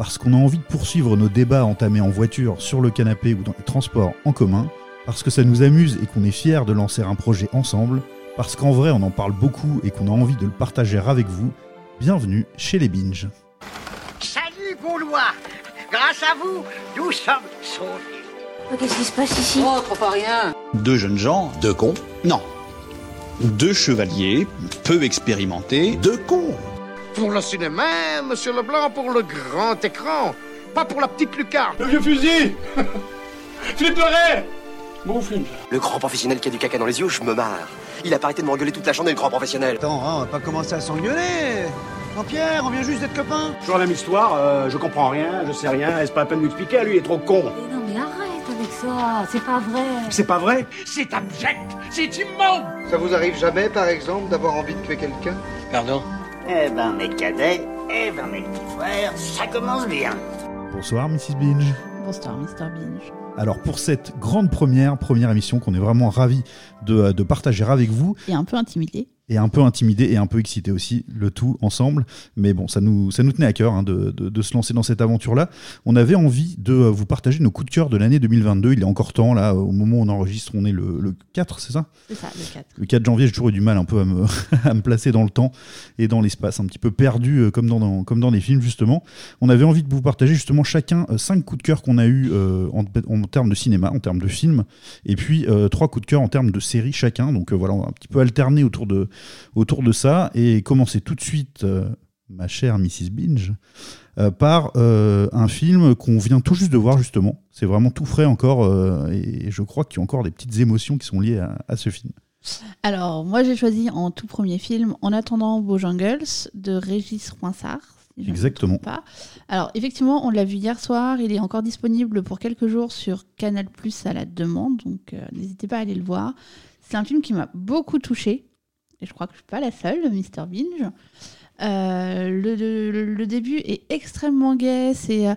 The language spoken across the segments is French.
parce qu'on a envie de poursuivre nos débats entamés en voiture, sur le canapé ou dans les transports en commun, parce que ça nous amuse et qu'on est fiers de lancer un projet ensemble, parce qu'en vrai on en parle beaucoup et qu'on a envie de le partager avec vous, bienvenue chez les Binges. Salut Gaulois Grâce à vous, nous sommes sauvés. Qu'est-ce qui se passe ici? Oh, trop pas rien Deux jeunes gens, deux cons? Non. Deux chevaliers, peu expérimentés, deux cons. Pour le cinéma, monsieur Leblanc, pour le grand écran. Pas pour la petite lucarne. Le vieux fusil Philippe Bon film, ça. Le grand professionnel qui a du caca dans les yeux, je me marre. Il a pas arrêté de m'engueuler toute la journée, le grand professionnel. Attends, hein, on va pas commencer à s'engueuler Jean-Pierre, on vient juste d'être copains Toujours la même histoire, euh, je comprends rien, je sais rien, c'est pas la peine d'expliquer, lui il est trop con. Mais non, mais arrête avec ça, c'est pas vrai. C'est pas vrai C'est abject C'est immonde Ça vous arrive jamais, par exemple, d'avoir envie de tuer quelqu'un? Pardon? Eh ben, mes cadets, eh ben, mes petits frères, ça commence bien. Bonsoir Mrs. Binge. Bonsoir, Mr. Binge. Alors pour cette grande première, première émission qu'on est vraiment ravis de, de partager avec vous, Et un peu intimidé. Et un peu intimidé et un peu excité aussi, le tout ensemble. Mais bon, ça nous, ça nous tenait à cœur hein, de, de- de se lancer dans cette aventure-là. On avait envie de euh, vous partager nos coups de cœur de l'année 2022. Il est encore temps, là, au moment où on enregistre, on est le, le 4, c'est ça? C'est ça, le 4. Le 4 janvier, j'ai toujours eu du mal un peu à me, à me placer dans le temps et dans l'espace, un petit peu perdu euh, comme dans, dans- comme dans des films, justement. On avait envie de vous partager justement chacun euh, cinq coups de cœur qu'on a eu euh, en, en termes de cinéma, en termes de films, et puis euh, trois coups de cœur en termes de séries chacun. Donc euh, voilà, on va un petit peu alterner autour de, autour de ça et commencer tout de suite, euh, ma chère Mrs. Binge, euh, par euh, un film qu'on vient tout juste de voir justement. C'est vraiment tout frais encore et je crois qu'il y a encore des petites émotions qui sont liées à, à ce film. Alors, moi, j'ai choisi en tout premier film En attendant Bojangles de Régis Roinsard. je Exactement. Pas. Alors, effectivement, on l'a vu hier soir. Il est encore disponible pour quelques jours sur Canal Plus à la demande. Donc, euh, n'hésitez pas à aller le voir. C'est un film qui m'a beaucoup touchée. Et je crois que je ne suis pas la seule, Mr. Binge. Euh, le, le- le début est extrêmement gai. C'est. euh,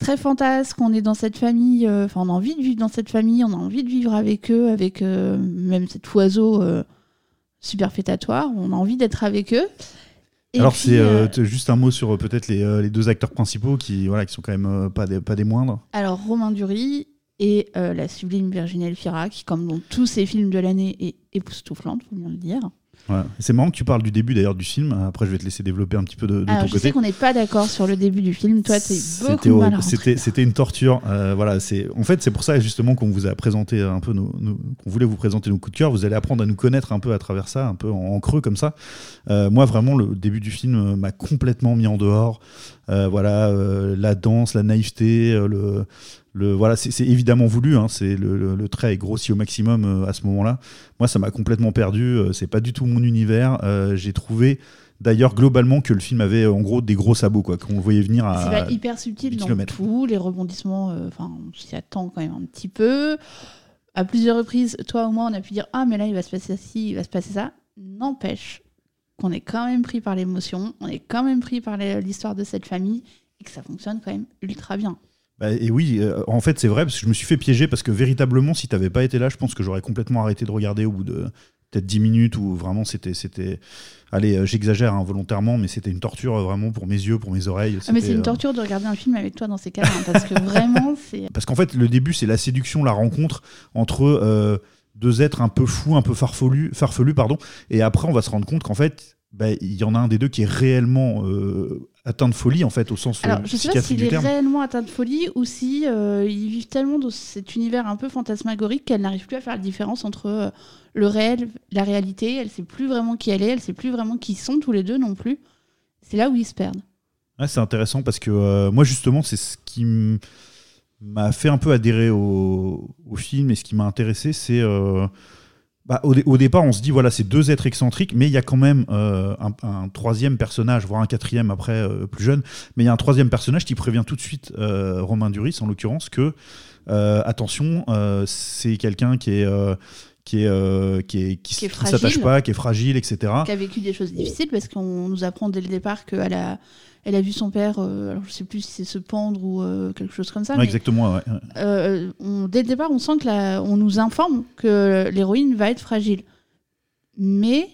très fantasque, on est dans cette famille, euh, enfin on a envie de vivre dans cette famille, on a envie de vivre avec eux, avec même cet oiseau euh, superfétatoire, on a envie d'être avec eux. Et Alors c'est euh, euh, juste un mot sur peut-être les, euh, les deux acteurs principaux qui voilà qui sont quand même pas des, pas des moindres. alors Romain Dury et la sublime Virginie Elfira, qui comme dans tous ces films de l'année est époustouflante, faut bien le dire. C'est marrant que tu parles du début d'ailleurs du film. Après je vais te laisser développer un petit peu de, de Alors ton je côté. sais qu'on n'est pas d'accord sur le début du film, toi t'es C'était beaucoup C'était c'était une torture. Euh, voilà, c'est en fait c'est pour ça justement qu'on vous a présenté un peu nos, nos- qu'on voulait vous présenter nos coups de cœur. Vous allez apprendre à nous connaître un peu à travers ça, un peu en, en creux comme ça. Euh, moi vraiment le début du film m'a complètement mis en dehors. Euh, voilà, la danse, la naïveté, le le voilà, c'est évidemment voulu. Hein, c'est le, le- le trait est grossi au maximum euh, à ce moment-là. Moi ça m'a complètement perdu. euh, c'est pas du tout mon univers. Euh, J'ai trouvé D'ailleurs, globalement, que le film avait euh, en gros des gros sabots, quoi, qu'on voyait venir à. C'est hyper subtil 8 dans tout, les rebondissements, euh, enfin, on s'y attend quand même un petit peu. À plusieurs reprises, toi ou moi, on a pu dire Ah, mais là, il va se passer ci, il va se passer ça. N'empêche qu'on est quand même pris par l'émotion, on est quand même pris par l'histoire de cette famille et que ça fonctionne quand même ultra bien. Bah, et oui, euh, en fait, c'est vrai, parce que je me suis fait piéger, parce que véritablement, si t'avais pas été là, je pense que j'aurais complètement arrêté de regarder au bout de peut-être 10 minutes, ou vraiment, c'était. c'était Allez, euh, j'exagère hein, volontairement, mais c'était une torture euh, vraiment pour mes yeux, pour mes oreilles. Ah, mais c'est une torture de regarder un film avec toi dans ces cas-là, hein, parce que vraiment, c'est. Parce qu'en fait, le début, c'est la séduction, la rencontre entre euh, deux êtres un peu fous, un peu farfelus, farfelus pardon. Et après, on va se rendre compte qu'en fait, bah, il y en a un des deux qui est réellement euh, atteint de folie, en fait, au sens euh, Alors, je sais pas s'il est terme. réellement atteint de folie ou si euh, ils vivent tellement dans cet univers un peu fantasmagorique qu'elle n'arrive plus à faire la différence entre euh, le réel, la réalité. Elle sait plus vraiment qui elle est, elle sait plus vraiment qui ils sont tous les deux non plus. C'est là où ils se perdent. Ouais, c'est intéressant parce que euh, moi, justement, c'est ce qui m'a fait un peu adhérer au, au film et ce qui m'a intéressé, c'est. Bah, au, dé- au départ, on se dit, voilà, c'est deux êtres excentriques, mais il y a quand même euh, un, un troisième personnage, voire un quatrième après, euh, plus jeune, mais il y a un troisième personnage qui prévient tout de suite euh, Romain Duris, en l'occurrence, que, attention, c'est quelqu'un qui est. qui est, qui est qui, s'attache pas, qui est fragile, etc. Qui a vécu des choses difficiles parce qu'on nous apprend dès le départ qu'elle a, elle a vu son père, euh, alors je sais plus si c'est se pendre ou euh, quelque chose comme ça. Ouais, mais, exactement, ouais. euh, on- dès le départ, on sent que la, on nous informe que l'héroïne va être fragile. Mais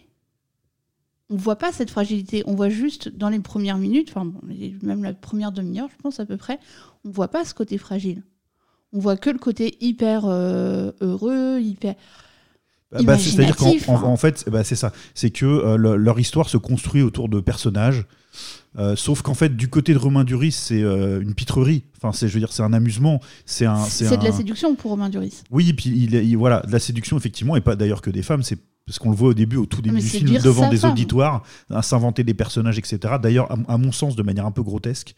on voit pas cette fragilité. On voit juste dans les premières minutes, enfin bon, les- même la première demi-heure, je pense à peu près, on voit pas ce côté fragile. On voit que le côté hyper euh, heureux, hyper. Bah, bah, c'est- C'est-à-dire qu'en en- hein. en fait, bah, c'est ça. C'est que euh, le- leur histoire se construit autour de personnages. Euh, sauf qu'en fait, du côté de Romain Duris, c'est euh, une pitrerie. Enfin, c'est, je veux dire, c'est un amusement. C'est un. C'est de la séduction pour Romain Duris. Oui, et puis il, il- voilà, de la séduction effectivement, et pas d'ailleurs que des femmes. C'est parce qu'on le voit au début, au tout début Mais du film, devant des femme. auditoires, à s'inventer des personnages, etc. D'ailleurs, à, à mon sens, de manière un peu grotesque.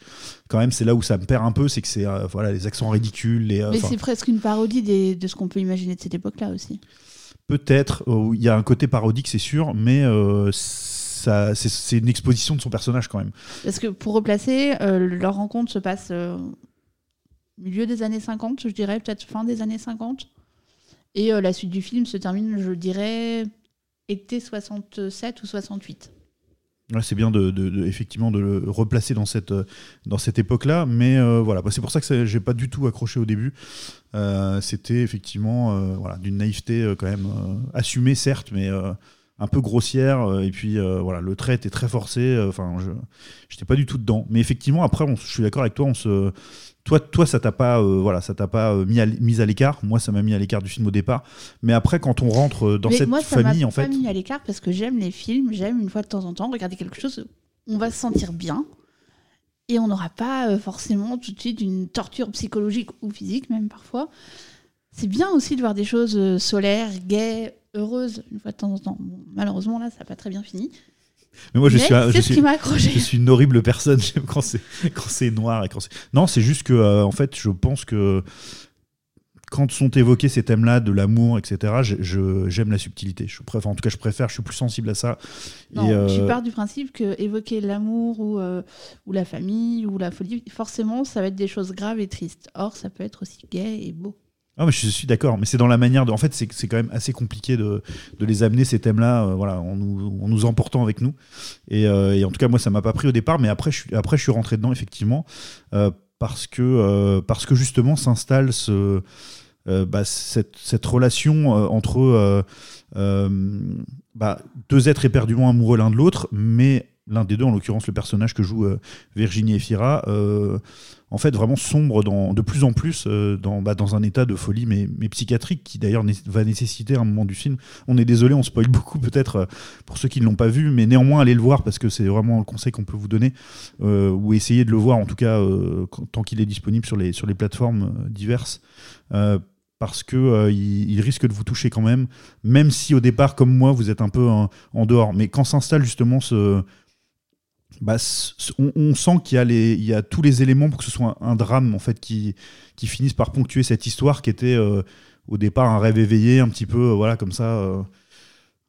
Quand même, c'est là où ça me perd un peu, c'est que c'est euh, voilà les accents ridicules, les. Mais c'est presque une parodie des- de ce qu'on peut imaginer de cette époque-là aussi. Peut-être, euh, il y a un côté parodique, c'est sûr, mais euh, ça, c'est, une exposition de son personnage quand même. Parce que pour replacer, euh, leur rencontre se passe euh, milieu des années 50, je dirais, peut-être fin des années 50. Et euh, la suite du film se termine, je dirais, été 67 ou 68. Ouais, c'est bien de, de- de- effectivement de le replacer dans cette, dans cette époque-là, mais euh, voilà, bah, c'est pour ça que j'ai pas du tout accroché au début. Euh, c'était effectivement euh, voilà, d'une naïveté quand même assumée, certes, mais un peu grossière. euh, et puis euh, voilà, le trait était très forcé. euh, Enfin, je j'étais pas du tout dedans. Mais effectivement, après, on- je suis d'accord avec toi. On se, toi, toi, ça t'a pas, euh, voilà, ça t'a pas mis à, mis à l'écart. Moi, ça m'a mis à l'écart du film au départ. Mais après, quand on rentre dans Mais cette moi, ça famille, en pas fait, mis à l'écart parce que j'aime les films, j'aime une fois de temps en temps regarder quelque chose, on va se sentir bien. Et on n'aura pas euh, forcément tout de suite une torture psychologique ou physique, même parfois. C'est bien aussi de voir des choses solaires, gaies, heureuses, une fois de temps en temps. Bon, malheureusement, là, ça n'a pas très bien fini. mais moi, je Mais suis, je suis- qui m'a accroché. Je suis une horrible personne quand c'est quand c'est noir et quand c'est non c'est juste que euh, en fait je pense que quand sont évoqués ces thèmes-là de l'amour etc je- je- j'aime la subtilité je préfère en tout cas je préfère je suis plus sensible à ça Non, et, euh, tu pars du principe que évoquer l'amour ou, euh, ou la famille ou la folie, forcément, ça va être des choses graves et tristes. Or, ça peut être aussi gai et beau. Ah, mais je suis d'accord, mais c'est dans la manière de. En fait, c'est quand même assez compliqué de, de les amener ces thèmes-là, euh, voilà, en nous, nous emportant avec nous. Et, euh, et en tout cas, moi, ça m'a pas pris au départ, mais après, je suis, après, je suis rentré dedans effectivement, euh, parce que parce que justement s'installe ce bah, cette, cette relation entre bah, deux êtres éperdument amoureux l'un de l'autre, mais l'un des deux, en l'occurrence le personnage que joue euh, Virginie Efira, euh, en fait vraiment sombre de plus en plus euh, dans, bah, dans un état de folie, mais, psychiatrique, qui d'ailleurs va nécessiter un moment du film. On est désolé, on spoil beaucoup peut-être euh, pour ceux qui ne l'ont pas vu, mais néanmoins allez le voir parce que c'est vraiment le conseil qu'on peut vous donner, ou essayer de le voir en tout cas tant qu'il est disponible sur les, plateformes diverses. Parce que euh, il, il risque de vous toucher quand même, même si au départ, comme moi, vous êtes un peu en, en dehors. Mais quand s'installe justement ce, bah, on, sent qu'il y a tous les éléments pour que ce soit un, drame en fait qui, finisse par ponctuer cette histoire qui était euh, au départ un rêve éveillé, un petit peu, euh, voilà, comme ça. euh,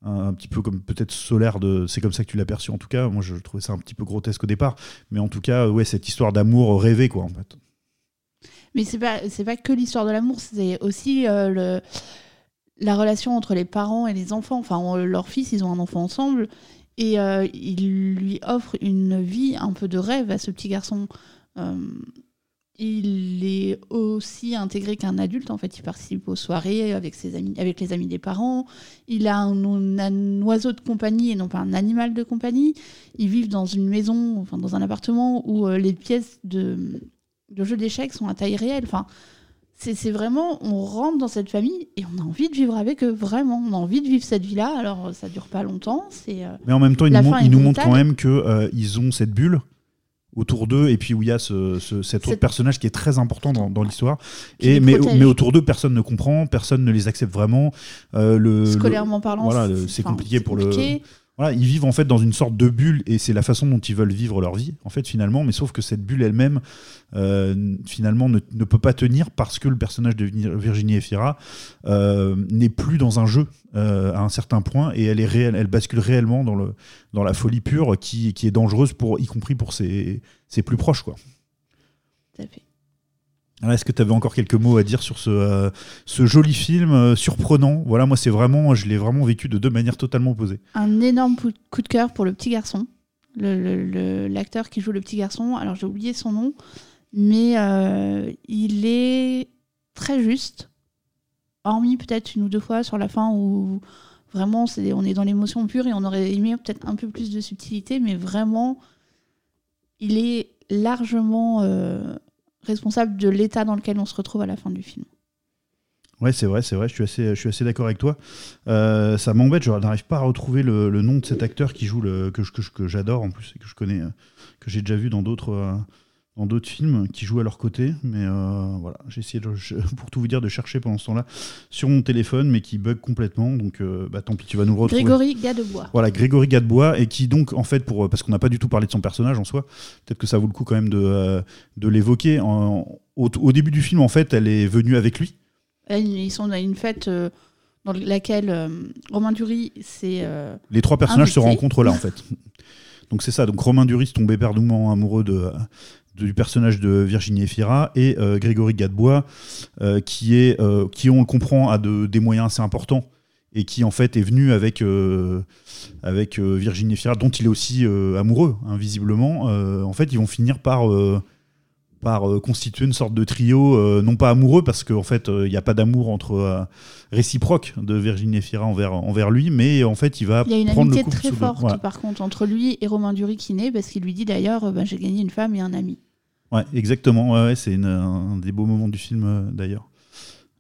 un, petit peu comme peut-être solaire de c'est comme ça que tu l'as perçu en tout cas moi je trouvais ça un petit peu grotesque au départ mais en tout cas ouais cette histoire d'amour rêvé quoi en fait Mais c'est pas c'est pas que l'histoire de l'amour, c'est aussi la relation entre les parents et les enfants. Enfin, on- leurs fils, ils ont un enfant ensemble et euh, il lui offre une vie un peu de rêve à ce petit garçon. Euh, il est aussi intégré qu'un adulte. En fait, il participe aux soirées avec ses amis, avec les amis des parents. Il a un, oiseau de compagnie et non pas un animal de compagnie. Ils vivent dans une maison, enfin dans un appartement où euh, les pièces de de jeux d'échecs sont à taille réelle. Enfin, c'est vraiment, on rentre dans cette famille et on a envie de vivre avec eux, vraiment. On a envie de vivre cette vie-là. Alors, ça dure pas longtemps. C'est. euh, Mais en même temps, ils nous, montrent- est ils nous montrent brutale. quand même que euh, ils ont cette bulle autour d'eux et puis où il y a ce, ce- cet autre personnage qui est très important dans, dans l'histoire. Et mais, mais autour d'eux, personne ne comprend, personne ne les accepte vraiment. Euh, le, Scolairement le- parlant, voilà, c'est- compliqué pour compliqué. le. Voilà, ils vivent en fait dans une sorte de bulle et c'est la façon dont ils veulent vivre leur vie en fait finalement. Mais sauf que cette bulle elle-même euh, finalement ne, peut pas tenir parce que le personnage de Vir- Virginie Efira euh, n'est plus dans un jeu euh, à un certain point et elle est réelle, elle bascule réellement dans le dans la folie pure qui, qui est dangereuse pour y compris pour ses, ses plus proches quoi. Tout fait. Alors, Est-ce que tu avais encore quelques mots à dire sur ce, euh, ce joli film euh, surprenant? Voilà, moi c'est vraiment, je l'ai vraiment vécu de deux manières totalement opposées. Un énorme coup de cœur pour le petit garçon. L'acteur qui joue le petit garçon, alors j'ai oublié son nom, mais euh, il est très juste. Hormis peut-être une ou deux fois sur la fin où Vraiment, on est dans l'émotion pure et on aurait aimé peut-être un peu plus de subtilité, mais vraiment, il est largement responsable de l'état dans lequel on se retrouve à la fin du film. Ouais, c'est vrai, c'est vrai, je suis assez, assez d'accord avec toi. Euh, ça m'embête, je n'arrive pas à retrouver le, nom de cet acteur qui joue le, que, que j'adore en plus et que je connais, euh, que j'ai déjà vu dans d'autres, euh, dans d'autres films qui jouent à leur côté. Mais euh, voilà, j'ai essayé, de, je- pour tout vous dire, de chercher pendant ce temps-là sur mon téléphone, mais qui bug complètement. Donc, euh, bah, tant pis, tu vas nous le retrouver. Grégory Gadebois. Voilà, Grégory Gadebois, et qui donc, en fait, pour, parce qu'on n'a pas du tout parlé de son personnage en soi, peut-être que ça vaut le coup quand même de, euh, de l'évoquer. Au, au début du film, en fait, elle est venue avec lui. Ils sont à une fête dans laquelle Romain Dury s'est. Les trois personnages se rencontrent là, en fait. Donc c'est ça. Donc Romain Duris tombe éperdument amoureux de- du personnage de Virginie Efira et euh, Grégory Gadebois, euh, qui est, euh, qui on le comprend a de, des moyens assez importants et qui en fait est venu avec avec Virginie Efira, dont il est aussi amoureux, hein, visiblement. En fait, ils vont finir par par constituer une sorte de trio, non pas amoureux, parce qu'en fait, il n'y a pas d'amour entre réciproque de Virginie Efira envers, envers lui, mais en fait, il va Il y a une prendre le amitié très le- forte, voilà. par contre, entre lui et Romain Dury qui naît, parce qu'il lui dit d'ailleurs bah, J'ai gagné une femme et un ami. Ouais, exactement. Ouais, ouais, c'est un des beaux moments du film euh, d'ailleurs.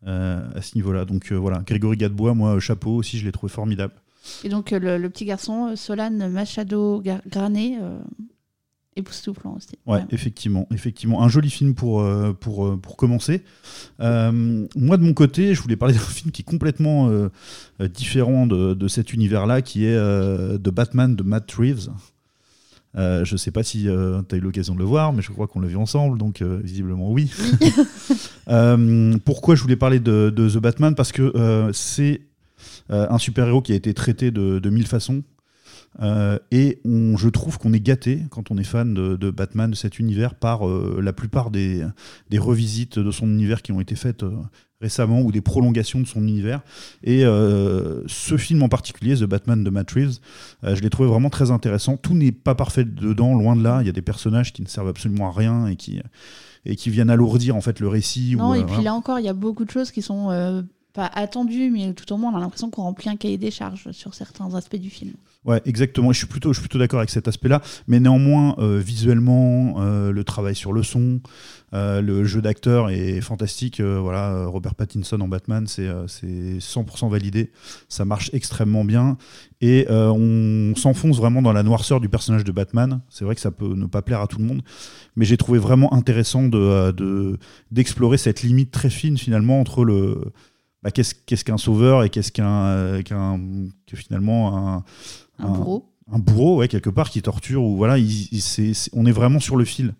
euh, à ce niveau-là. Donc euh, voilà, Grégory Gadebois, moi, euh, chapeau aussi, je l'ai trouvé formidable. Et donc, le, le petit garçon, Solane Machado Granet, époustouflant aussi. Ouais, Ouais. effectivement, effectivement, un joli film pour pour pour commencer. Moi de mon côté, je voulais parler d'un film qui est complètement différent de, de cet univers-là, qui est The Batman de Matt Reeves. Euh, je sais pas si tu as eu l'occasion de le voir, mais je crois qu'on l'a vu ensemble, donc euh, visiblement oui. Euh, pourquoi je voulais parler de, de The Batman? Parce que euh, c'est euh, un super-héros qui a été traité de, de mille façons. Euh, et on- je trouve qu'on est gâté quand on est fan de, de Batman, de cet univers, par euh, la plupart des, des revisites de son univers qui ont été faites euh, récemment ou des prolongations de son univers. Et ce film en particulier, The Batman de Matt Reeves, je l'ai trouvé vraiment très intéressant. Tout n'est pas parfait dedans, loin de là. Il y a des personnages qui ne servent absolument à rien et qui, et qui viennent alourdir en fait le récit. Non, ou, et puis là encore, il y a beaucoup de choses qui sont pas attendues, mais tout au moins, on a l'impression qu'on remplit un cahier des charges sur certains aspects du film. Ouais, exactement. Je suis plutôt, plutôt d'accord avec cet aspect-là. Mais néanmoins, euh, visuellement, euh, le travail sur le son, euh, le jeu d'acteur est fantastique. Voilà, Robert Pattinson en Batman, c'est euh, c'est 100% validé. Ça marche extrêmement bien. Et on s'enfonce vraiment dans la noirceur du personnage de Batman. C'est vrai que ça peut ne pas plaire à tout le monde. Mais j'ai trouvé vraiment intéressant de, euh, de- d'explorer cette limite très fine finalement entre le. Bah, qu'est-ce, qu'un sauveur et qu'est-ce qu'un, euh, que finalement un, Un bourreau. un bourreau ouais quelque part qui torture ou voilà il- il- on est vraiment sur le fil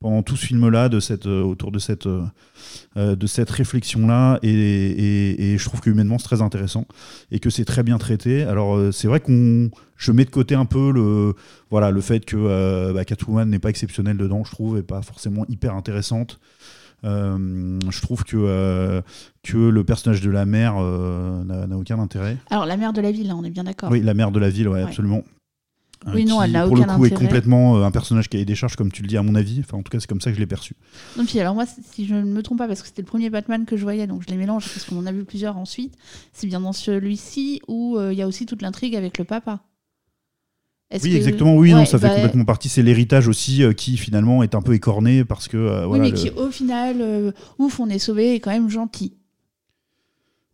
pendant tout ce film là de cette euh, autour de cette euh, de cette réflexion là et, et- et je trouve que humainement c'est très intéressant et que c'est très bien traité alors c'est vrai qu'on je mets de côté un peu le voilà le fait que euh, bah, Catwoman n'est pas exceptionnelle dedans je trouve et pas forcément hyper intéressante je trouve que, euh, que le personnage de la mère euh, n'a aucun intérêt. Alors, la mère de la ville, hein, on est bien d'accord. Oui, la mère de la ville, ouais, Ouais. absolument. Euh, Oui, non, elle n'a pour le aucun coup, est intérêt. complètement euh, un personnage qui a des charges, comme tu le dis, à mon avis. Enfin, en tout cas, c'est comme ça que je l'ai perçu. Non, puis alors moi, si je ne me trompe pas, parce que c'était le premier Batman que je voyais, donc je les mélange parce qu'on en a vu plusieurs ensuite, c'est bien dans celui-ci où euh, il y a aussi toute l'intrigue avec le papa. Oui, exactement. Oui, non, ça fait bah, complètement partie. C'est l'héritage aussi euh, qui, finalement, est un peu écorné parce que. euh, Oui, mais le- qui au final, euh, ouf, on est sauvé, est quand même gentil.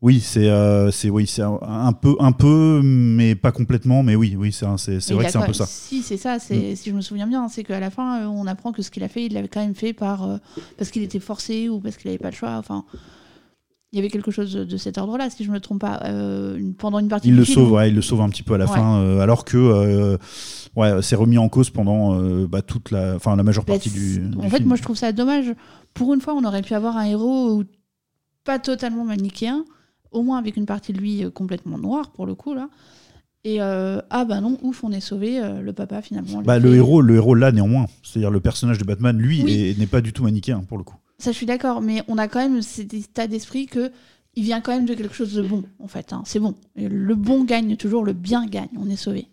Oui, c'est c'est oui, c'est un, un peu, un peu, mais pas complètement. Mais oui, oui, c'est vrai que c'est un peu ça. Si, c'est ça, c'est, si je me souviens bien, c'est qu'à la fin, on apprend que ce qu'il a fait, il l'avait quand même fait par, parce qu'il était forcé ou parce qu'il n'avait pas le choix. Enfin, il y avait quelque chose de, cet ordre-là, si je ne me trompe pas. Euh, pendant une partie Il du le film, sauve, ouais, il le sauve un petit peu à la Ouais. fin, euh, alors que euh, ouais, c'est remis en cause pendant bah, toute la, enfin la majeure Bah, partie du. En fait, moi, je trouve ça dommage. Pour une fois, on aurait pu avoir un héros pas totalement manichéen, au moins avec une partie de lui complètement noire, pour le coup, là. Et euh, ah bah non, ouf, on est sauvé, euh, le papa finalement. Bah, le héros, le héros là néanmoins, c'est-à-dire le personnage de Batman, lui, Oui. n'est pas du tout manichéen pour le coup. Ça, je suis d'accord, mais on a quand même cet état d'esprit que il vient quand même de quelque chose de bon, en fait. hein. C'est bon. Le bon gagne toujours, le bien gagne. On est sauvé.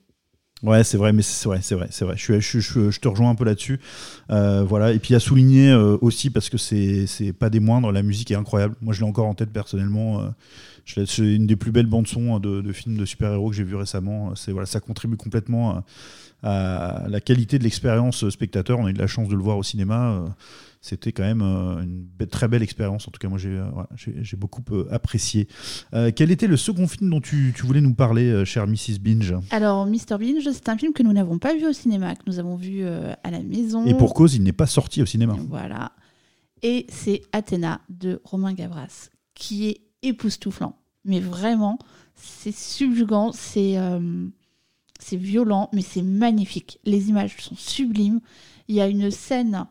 Ouais, c'est vrai, mais c'est vrai, c'est vrai, c'est vrai. Je, te rejoins un peu là-dessus. Euh, voilà. Et puis à souligner euh, aussi parce que c'est pas des moindres, la musique est incroyable. Moi, je l'ai encore en tête personnellement. euh, c'est une des plus belles bandes son de, de films de super-héros que j'ai vu récemment. Voilà, ça contribue complètement à, à la qualité de l'expérience spectateur. On a eu de la chance de le voir au cinéma. C'était quand même euh, une très belle expérience. En tout cas, moi, j'ai euh, beaucoup euh, apprécié. Quel était le second film dont tu, tu voulais nous parler, chère Mrs. Binge? Alors, Mr. Binge, c'est un film que nous n'avons pas vu au cinéma, que nous avons vu à la maison. Et pour cause, il n'est pas sorti au cinéma. Voilà. Et c'est Athéna de Romain Gavras, qui est époustouflant. Mais vraiment, c'est subjugant, c'est euh, c'est violent, mais c'est magnifique. Les images sont sublimes. Il y a une scène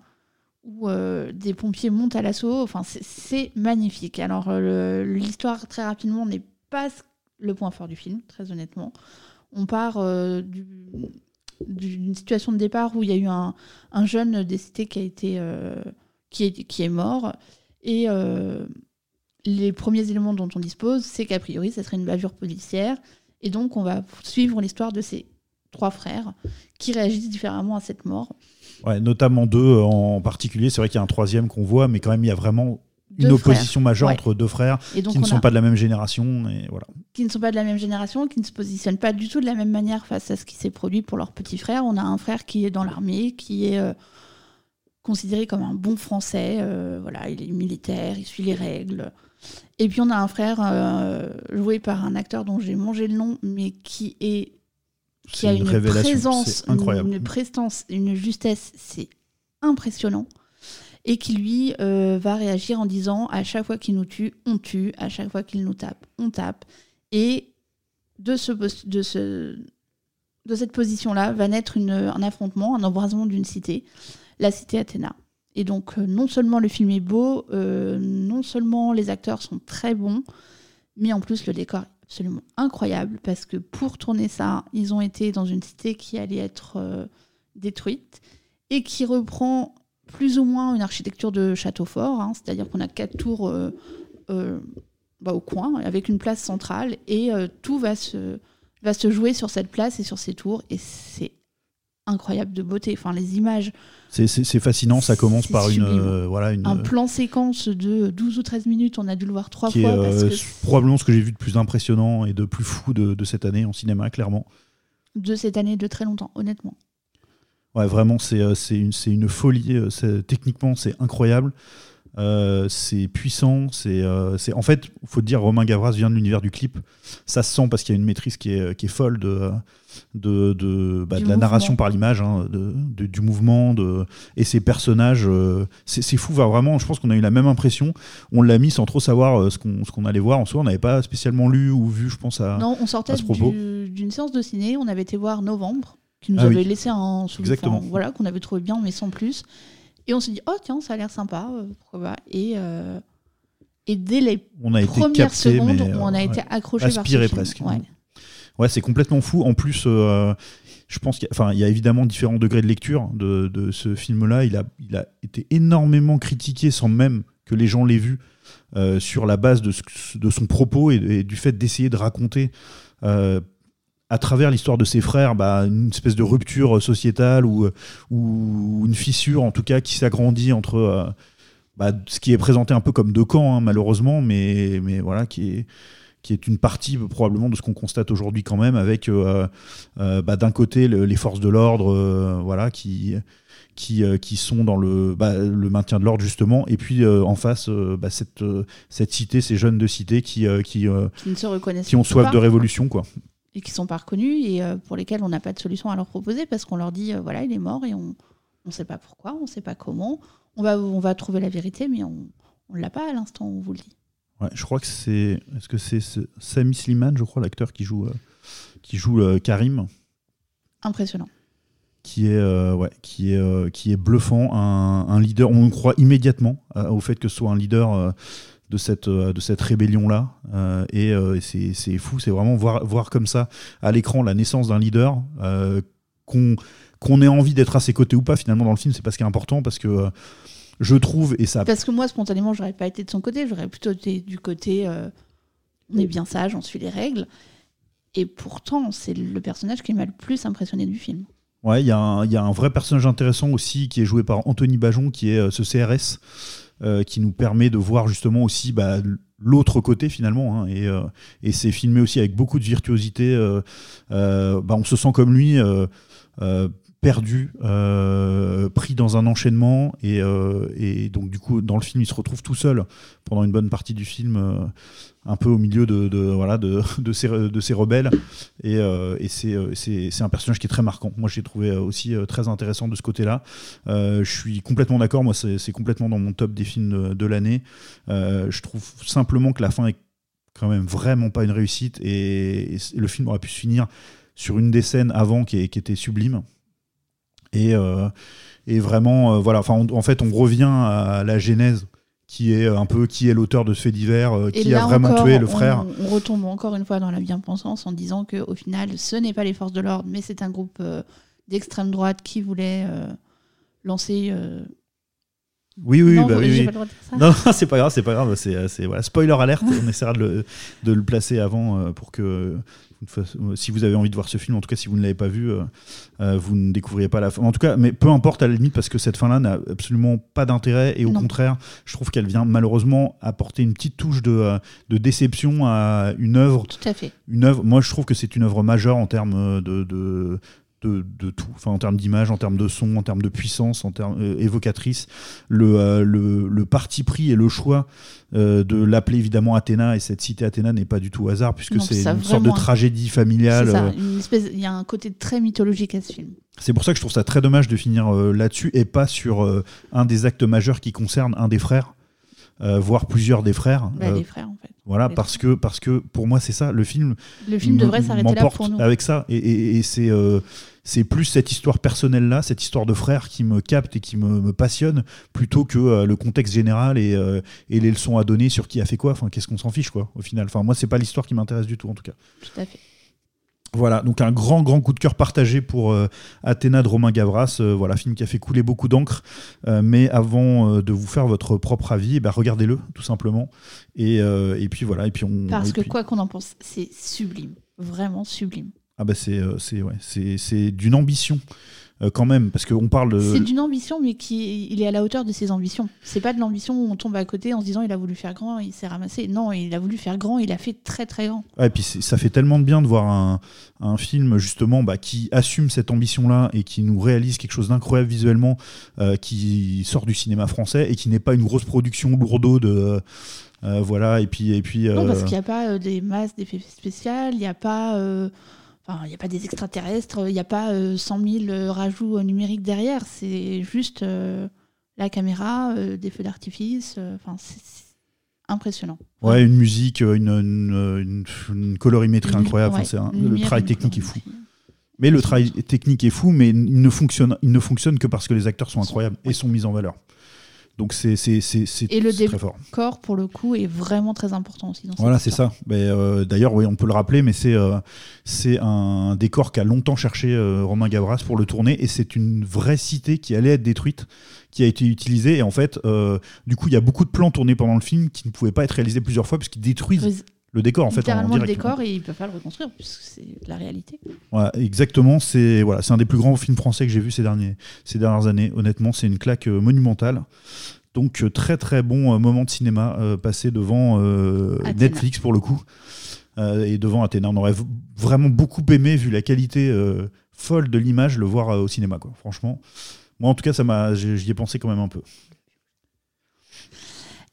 où euh, des pompiers montent à l'assaut. Enfin, c'est- magnifique. Alors, euh, l'histoire, très rapidement, n'est pas le point fort du film, très honnêtement. On part euh, du- d'une situation de départ où il y a eu un, un jeune décédé qui a été qui est, qui est mort et les premiers éléments dont on dispose c'est qu'a priori ça serait une bavure policière et donc on va suivre l'histoire de ces trois frères qui réagissent différemment à cette mort Ouais, notamment deux euh, en particulier. C'est vrai qu'il y a un troisième qu'on voit, mais quand même, il y a vraiment une opposition frères. majeure Ouais. entre deux frères Et donc, qui ne on sont a- pas de la même génération. Et voilà. qui ne sont pas de la même génération, qui ne se positionnent pas du tout de la même manière face à ce qui s'est produit pour leur petit frère. On a un frère qui est dans l'armée, qui est euh, considéré comme un bon Français. euh, voilà, il est militaire, il suit les règles. Et puis on a un frère euh, joué par un acteur dont j'ai mangé le nom, mais qui est qui a une présence, incroyable. une prestance, une justesse, c'est impressionnant. Et qui lui euh, va réagir en disant à chaque fois qu'il nous tue, on tue, à chaque fois qu'il nous tape, on tape. Et de, ce, de, ce, de cette position-là va naître une- un affrontement, un embrasement d'une cité, la cité Athéna. Et donc, euh, non seulement le film est beau, euh, non seulement les acteurs sont très bons, mais en plus le décor est absolument incroyable parce que pour tourner ça, ils ont été dans une cité qui allait être euh, détruite et qui reprend plus ou moins une architecture de château fort, hein, c'est-à-dire qu'on a quatre tours euh, euh, bah, au coin avec une place centrale et tout va se, va se jouer sur cette place et sur ces tours et c'est incroyable de beauté. Enfin, les images, C'est- fascinant. Ça commence par une, euh, voilà, une, un plan séquence de 12 ou 13 minutes, on a dû le voir trois est fois parce euh, que probablement ce que j'ai vu de plus impressionnant et de plus fou de, de cette année en cinéma, clairement. de cette année de très longtemps, honnêtement. Ouais, vraiment, c'est euh, une, une folie. euh, Techniquement, c'est incroyable. Euh, c'est puissant. C'est euh, c'est- en fait, faut te dire, Romain Gavras vient de l'univers du clip. Ça se sent parce qu'il y a une maîtrise qui est, qui est folle de, de, de, bah, de la narration par l'image, hein, de, du mouvement, de, et ses personnages. euh, c'est fou. va, Vraiment, je pense qu'on a eu la même impression. On l'a mis sans trop savoir euh, ce qu'on ce qu'on allait voir. En soi, on n'avait pas spécialement lu ou vu, je pense, à. non, on sortait du- d'une séance de ciné, on avait été voir Novembre, qui nous Ah avait oui. laissé un souvenir, Exactement. enfin, voilà, qu'on avait trouvé bien, mais sans plus. Et on s'est dit, oh tiens, ça a l'air sympa, euh, pourquoi pas. Et, euh, et dès les On a été premières capté, secondes, euh, on a ouais. été accroché par ce Aspiré film. presque. Ouais. Ouais, c'est complètement fou. En plus, euh, je pense qu'il y, enfin, y a évidemment différents degrés de lecture de, de ce film-là. Il a, il a été énormément critiqué sans même que les gens l'aient vu euh, sur la base de, ce- de son propos et, et du fait d'essayer de raconter euh, à travers l'histoire de ses frères bah, une espèce de rupture sociétale ou, ou une fissure en tout cas qui s'agrandit entre euh, bah, ce qui est présenté un peu comme deux camps hein, malheureusement mais, mais voilà qui est qui est une partie euh, probablement de ce qu'on constate aujourd'hui quand même, avec euh, euh, bah, d'un côté le- les forces de l'ordre, euh, voilà, qui qui, euh, qui sont dans le, bah, le maintien de l'ordre justement, et puis euh, en face euh, bah, cette, euh, cette cité, ces jeunes de cité qui euh, qui, euh, Qui ne se reconnaissent qui ont soif pas. de révolution quoi. Et qui sont pas reconnus et euh, pour lesquels on n'a pas de solution à leur proposer parce qu'on leur dit euh, voilà il est mort et on ne sait pas pourquoi, on ne sait pas comment. On va, on va trouver la vérité mais on ne l'a pas à l'instant où on vous le dit. Ouais, je crois que c'est, est-ce que c'est ce- Sami Slimane, je crois, l'acteur qui joue euh, qui joue euh, Karim. Impressionnant. qui est, euh, ouais, qui est, qui est bluffant, un, un leader. On croit immédiatement au fait que ce soit un leader de cette, euh, de cette rébellion-là. Euh, et euh, c'est fou, c'est vraiment voir, voir comme ça à l'écran la naissance d'un leader, euh, qu'on ait envie d'être à ses côtés ou pas, finalement, dans le film, c'est pas ce qui est important, parce que je trouve, et ça. Parce que moi spontanément j'aurais pas été de son côté, j'aurais plutôt été du côté on est bien sage, on suit les règles. Et pourtant, c'est le personnage qui m'a le plus impressionné du film. Ouais, il y, a un- il y a un vrai personnage intéressant aussi qui est joué par Anthony Bajon, qui est ce CRS, euh, qui nous permet de voir justement aussi bah, l'autre côté finalement. hein, et euh, et c'est filmé aussi avec beaucoup de virtuosité. euh, euh, bah, on se sent comme lui. Perdu, euh, pris dans un enchaînement et, euh, et donc du coup dans le film il se retrouve tout seul pendant une bonne partie du film euh, un peu au milieu de, de- ces, rebelles. Et, c'est, un personnage qui est très marquant. Moi j'ai trouvé aussi très intéressant de ce côté là je suis complètement d'accord. Moi c'est, complètement dans mon top des films de, l'année. Je trouve simplement que la fin est quand même vraiment pas une réussite et, le film aurait pu se finir sur une des scènes avant qui était sublime et, euh, et vraiment, euh, voilà, enfin, on- en fait, on revient à la genèse qui est un peu qui est l'auteur de ce fait divers, euh, qui a vraiment encore, tué le frère. On, retombe encore une fois dans la bien-pensance en disant que au final, ce n'est pas les forces de l'ordre, mais c'est un groupe euh, d'extrême droite qui voulait euh, lancer. Oui, oui, Non, bah oui, j'ai oui. pas le droit de dire ça. Non, non, c'est pas grave, c'est pas grave. C'est, c'est- voilà, spoiler alerte. on essaiera de le, de le placer avant pour que, si vous avez envie de voir ce film, en tout cas, si vous ne l'avez pas vu, euh, euh, vous ne découvriez pas la fin. En tout cas, mais peu importe à la limite, parce que cette fin-là n'a absolument pas d'intérêt et au Non. contraire, je trouve qu'elle vient malheureusement apporter une petite touche de, euh, de déception à une œuvre Tout à fait. une œuvre, moi je trouve que c'est une œuvre majeure en termes de, de, de, de tout, enfin en termes d'image, en termes de son, en termes de puissance, en termes euh, évocatrice. Le, euh, le, le parti pris et le choix euh, de l'appeler évidemment Athéna et cette cité Athéna n'est pas du tout hasard puisque c'est une sorte de tragédie familiale. Euh, Il y a un côté très mythologique à ce film. c'est pour ça que je trouve ça très dommage de finir là-dessus et pas sur un des actes majeurs qui concerne un des frères, voire plusieurs des frères. Bah, Euh, les frères, en fait. Voilà, Les parce que, parce que pour moi, c'est ça. Le film. Le film devrait s'arrêter là pour nous. Avec ça. Et, et- et c'est euh, c'est plus cette histoire personnelle-là, cette histoire de frère qui me capte et qui me, me passionne, plutôt que euh, le contexte général et, euh, et les leçons à donner sur qui a fait quoi. Enfin, qu'est-ce qu'on s'en fiche, quoi, au final. Enfin, moi, c'est pas l'histoire qui m'intéresse du tout, en tout cas. Tout à fait. Voilà, donc un grand, grand coup de cœur partagé pour euh, Athéna de Romain Gavras. Euh, voilà, film qui a fait couler beaucoup d'encre. Euh, mais avant de vous faire votre propre avis, eh ben, regardez-le, tout simplement. Et, et puis voilà, et puis on. Parce que puis- quoi qu'on en pense, c'est sublime. Vraiment sublime. Ah bah ouais, c'est d'une ambition euh, quand même parce qu'on parle de C'est d'une ambition, mais qui il est à la hauteur de ses ambitions. C'est pas de l'ambition où on tombe à côté en se disant il a voulu faire grand, il s'est ramassé. Non, il a voulu faire grand, il a fait très très grand. Ouais, et puis ça fait tellement de bien de voir un, un film justement bah, qui assume cette ambition-là et qui nous réalise quelque chose d'incroyable visuellement, euh, qui sort du cinéma français et qui n'est pas une grosse production lourdeau de euh, voilà et puis et puis Non, parce qu'il n'y a pas des masses d'effets spéciaux, il n'y a pas. Euh, Enfin, il n'y a pas des extraterrestres, il n'y a pas euh, 100 000 euh, rajouts euh, numériques derrière. C'est juste euh, la caméra, euh, des feux d'artifice. euh, Enfin, c'est impressionnant. ouais une musique, euh, une, une, une- une colorimétrie incroyable. Ouais, un- le travail technique est fou. Mais le travail technique est fou, mais il ne fonctionne, il ne fonctionne que parce que les acteurs sont incroyables et sont mis en valeur. Donc c'est Et le décor, pour le coup, est vraiment très important aussi dans cette Voilà, c'est ça. Mais, euh, D'ailleurs, oui, on peut le rappeler, mais c'est euh, c'est un décor qu'a longtemps cherché euh, Romain Gavras pour le tourner, et c'est une vraie cité qui allait être détruite, qui a été utilisée. Et en fait, du coup, il y a beaucoup de plans tournés pendant le film qui ne pouvaient pas être réalisés plusieurs fois parce qu'ils détruisent le décor en fait. en le décor et ils peuvent pas le reconstruire puisque c'est la réalité. Voilà, exactement. C'est voilà, c'est un des plus grands films français que j'ai vu ces derniers ces dernières années. Honnêtement, c'est une claque euh, monumentale. Donc euh, très très bon euh, moment de cinéma euh, passé devant. Netflix pour le coup et devant Athéna. On aurait vraiment beaucoup aimé vu la qualité folle de l'image le voir au cinéma quoi. Franchement, moi en tout cas ça m'a j'y ai pensé quand même un peu.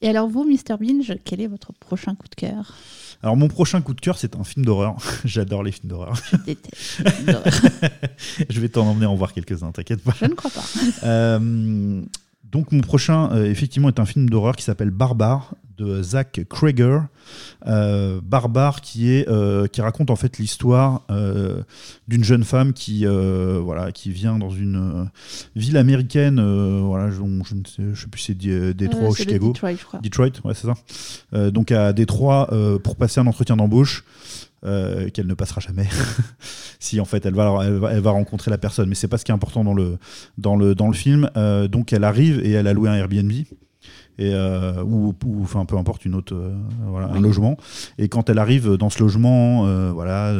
Et alors vous, Mr Binge, quel est votre prochain coup de cœur? Alors mon prochain coup de cœur c'est un film d'horreur. J'adore les films d'horreur. Je déteste. les films d'horreur. Je vais t'en emmener en voir quelques-uns, t'inquiète pas. Je ne crois pas. Euh, donc mon prochain, euh, effectivement, est un film d'horreur qui s'appelle Barbare de Zach Krager. Euh, Barbare qui est euh, qui raconte en fait l'histoire euh, d'une jeune femme qui voilà qui vient dans une ville américaine. voilà, je, je ne sais, je sais plus si c'est Détroit ou Chicago. Detroit, je crois. Detroit, ouais, c'est ça. Donc à Détroit pour passer un entretien d'embauche. euh, qu'elle ne passera jamais si en fait elle va, elle va, elle va rencontrer la personne mais c'est pas ce qui est important dans le, dans le, dans le film Euh, donc elle arrive et elle a loué un Airbnb et euh, ou, ou, enfin peu importe une autre euh, voilà un logement. Et quand elle arrive dans ce logement euh, voilà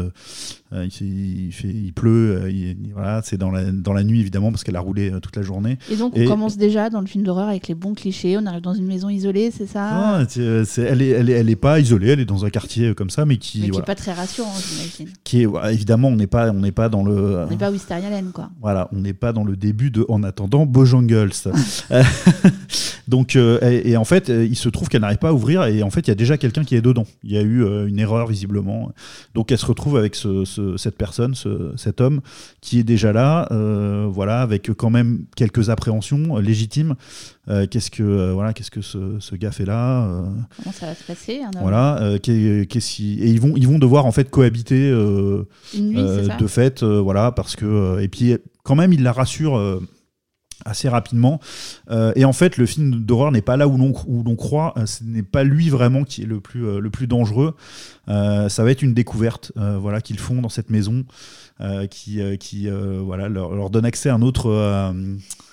euh, il, il fait il pleut euh, il- il- voilà c'est dans la dans la nuit évidemment parce qu'elle a roulé euh, toute la journée Et donc, on commence déjà dans le film d'horreur avec les bons clichés. On arrive dans une maison isolée, c'est ça? Ah, c'est- c'est- elle, est, elle, est, elle est pas isolée, elle est dans un quartier comme ça, mais qui, Mais qui voilà, est pas très rassurant, j'imagine. qui est voilà, évidemment, on n'est pas, on pas dans le, On n'est pas Wisteria Lane, quoi. voilà, on n'est pas dans le début de En attendant Bojangles. Donc, et, et en fait, il se trouve qu'elle n'arrive pas à ouvrir, et en fait, il y a déjà quelqu'un qui est dedans. Il y a eu une erreur visiblement. Donc, elle se retrouve avec ce- ce- cette personne, ce- cet homme, qui est déjà là, euh, voilà, avec quand même quelques appréhensions légitimes. Euh, qu'est-ce que, euh, voilà, qu'est-ce que ce, ce gars fait là Comment ça va se passer un homme Voilà, et ils vont, ils vont devoir en fait cohabiter Une nuit, c'est ça de fait, voilà, parce que et puis quand même il la rassure assez rapidement. Euh, et en fait, le film d'horreur n'est pas là où l'on où l'on croit. Ce n'est pas lui vraiment qui est le plus euh, le plus dangereux. Euh, ça va être une découverte, euh, voilà, qu'ils font dans cette maison, euh, qui euh, qui euh, voilà leur, leur donne accès à un autre euh,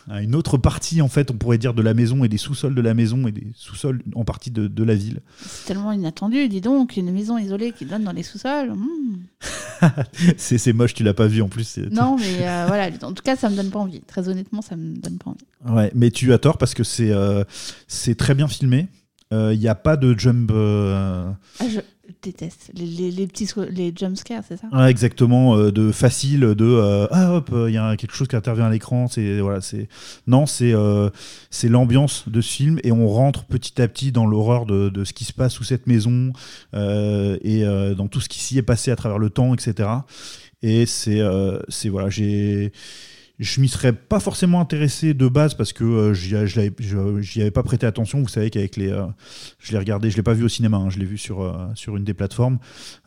à une autre partie en fait, on pourrait dire de la maison et des sous-sols de la maison et des sous-sols en partie de, de la ville. C'est tellement inattendu, dis donc, une maison isolée qui donne dans les sous-sols. hmm. c'est moche, tu l'as pas vu en plus. Non, mais euh, voilà, en tout cas, ça me donne pas envie. Très honnêtement, ça me donne pas envie. Ouais, mais tu as tort parce que c'est euh, c'est très bien filmé. Il n'y a pas de jump. euh, Ah, je déteste les, les, les petits les jumpscares, c'est ça? Ouais, exactement euh, de facile de euh, ah hop il y a quelque chose qui intervient à l'écran c'est voilà c'est non c'est euh, c'est l'ambiance de ce film et on rentre petit à petit dans l'horreur de, de ce qui se passe sous cette maison euh, et euh, dans tout ce qui s'y est passé à travers le temps etc et c'est euh, c'est voilà j'ai je m'y serais pas forcément intéressé de base parce que euh, j'y avais pas prêté attention. Vous savez qu'avec les, euh, je l'ai regardé, je l'ai pas vu au cinéma, hein, je l'ai vu sur euh, sur une des plateformes.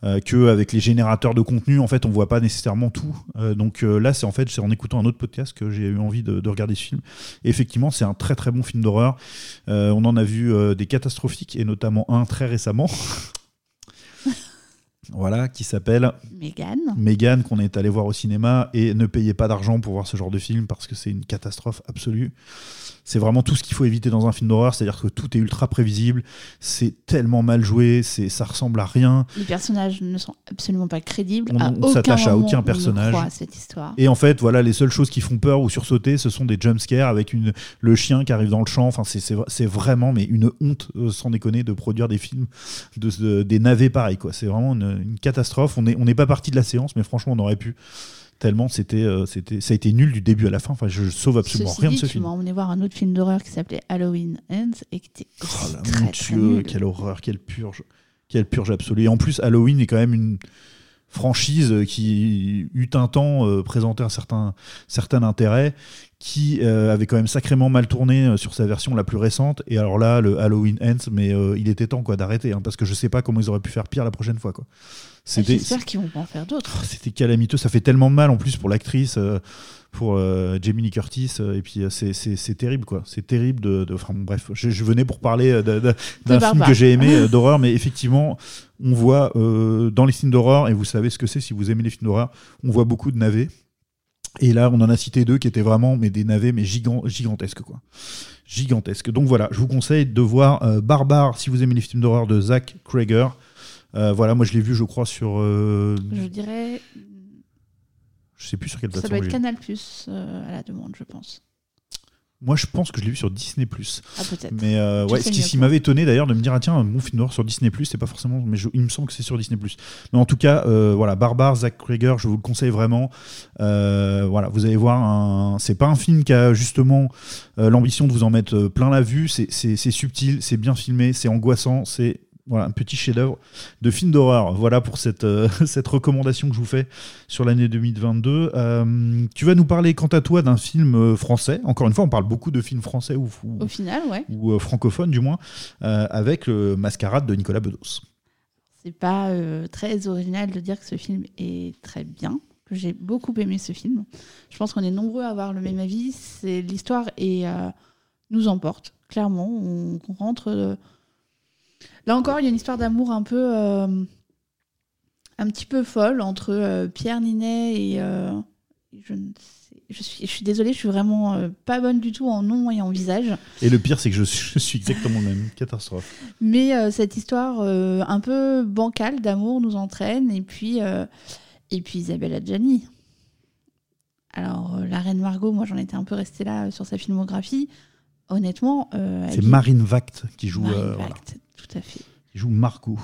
Euh, que avec les générateurs de contenu, en fait, on voit pas nécessairement tout. Donc là, c'est en fait, en écoutant un autre podcast que j'ai eu envie de, de regarder ce film. Et effectivement, c'est un très très bon film d'horreur. On en a vu des catastrophiques et notamment un très récemment. Voilà, qui s'appelle Megan. Megan, qu'on est allé voir au cinéma, et ne payez pas d'argent pour voir ce genre de film parce que c'est une catastrophe absolue. C'est vraiment tout ce qu'il faut éviter dans un film d'horreur, c'est-à-dire que tout est ultra prévisible, c'est tellement mal joué, c'est ça ressemble à rien. Les personnages ne sont absolument pas crédibles. On- à on s'attache à aucun personnage. croit à cette histoire. Et en fait, voilà, les seules choses qui font peur ou sursauter, ce sont des jumpscares avec une, le chien qui arrive dans le champ. Enfin, c'est- vraiment mais une honte, euh, sans déconner, de produire des films, de, de- des navets pareils. C'est vraiment une, une catastrophe. On n'est on pas parti de la séance, mais franchement, on aurait pu. Tellement c'était, euh, c'était, ça a été nul du début à la fin. Enfin, je, je sauve absolument Ceci rien dit, de ce tu film. m'as emmené voir un autre film d'horreur qui s'appelait Halloween Ends et qui était Oh là, très, mon très Dieu, nul. quelle horreur, quelle purge, quelle purge absolue. Et en plus, Halloween est quand même une franchise qui eut un temps euh, présentait un certain, certain intérêt, qui euh, avait quand même sacrément mal tourné euh, sur sa version la plus récente. Et alors là, le Halloween Ends, mais euh, il était temps quoi d'arrêter, hein, parce que je sais pas comment ils auraient pu faire pire la prochaine fois. Quoi. C'était, J'espère qu'ils vont pas en faire d'autres. c'était calamiteux, ça fait tellement mal en plus pour l'actrice, euh, pour euh, Jamie Lee Curtis, euh, et puis euh, c'est, c'est, c'est terrible quoi. C'est terrible de. de- enfin bon, bref, je, je venais pour parler euh, de- de- d'un film que j'ai aimé d'horreur, mais effectivement, on voit euh, dans les films d'horreur, et vous savez ce que c'est si vous aimez les films d'horreur, on voit beaucoup de navets. Et là, on en a cité deux qui étaient vraiment mais des navets mais gigan- gigantesques quoi. Gigantesques. Donc voilà, je vous conseille de voir euh, Barbare si vous aimez les films d'horreur de Zach Krager. Euh, voilà, moi je l'ai vu, je crois, sur. euh, Je dirais, je sais plus sur quelle ça plateforme. doit être. Canal Plus euh, à la demande, je pense. Moi, je pense que je l'ai vu sur Disney+. Ah, peut-être. Mais euh, ouais, ce qui, m'avait étonné d'ailleurs de me dire ah tiens un bon film d'horreur sur Disney+, c'est pas forcément, mais je- il me semble que c'est sur Disney+. Mais en tout cas, euh, voilà, Barbare, Zach Krieger, je vous le conseille vraiment. Euh, voilà, vous allez voir, un... c'est pas un film qui a justement euh, l'ambition de vous en mettre euh, plein la vue. C'est subtil, c'est bien filmé, c'est angoissant, c'est voilà, un petit chef-d'œuvre de film d'horreur. Voilà pour cette, euh, cette recommandation que je vous fais sur l'année 2022. Euh, tu vas nous parler, quant à toi, d'un film euh, français. Encore une fois, on parle beaucoup de films français ou, ou- Au final, ouais. ou euh, francophone du moins, avec le Mascarade de Nicolas Bedos. C'est pas très original de dire que ce film est très bien. J'ai beaucoup aimé ce film. Je pense qu'on est nombreux à avoir le même avis. C'est l'histoire et nous emporte clairement. On, on rentre. Là encore, il y a une histoire d'amour un peu, euh, un petit peu folle entre euh, Pierre Ninet et euh, je ne sais je suis, je suis désolée, je suis vraiment pas bonne du tout en nom et en visage. Et le pire, c'est que je, suis- je suis exactement le même. Catastrophe. Mais cette histoire un peu bancale d'amour nous entraîne. Et puis, et puis Isabelle Adjani. Alors, la reine Margot, moi j'en étais un peu restée là sur sa filmographie. Honnêtement. C'est Marine Vact qui joue, Marine voilà, Vact, tout à fait. qui joue Margot.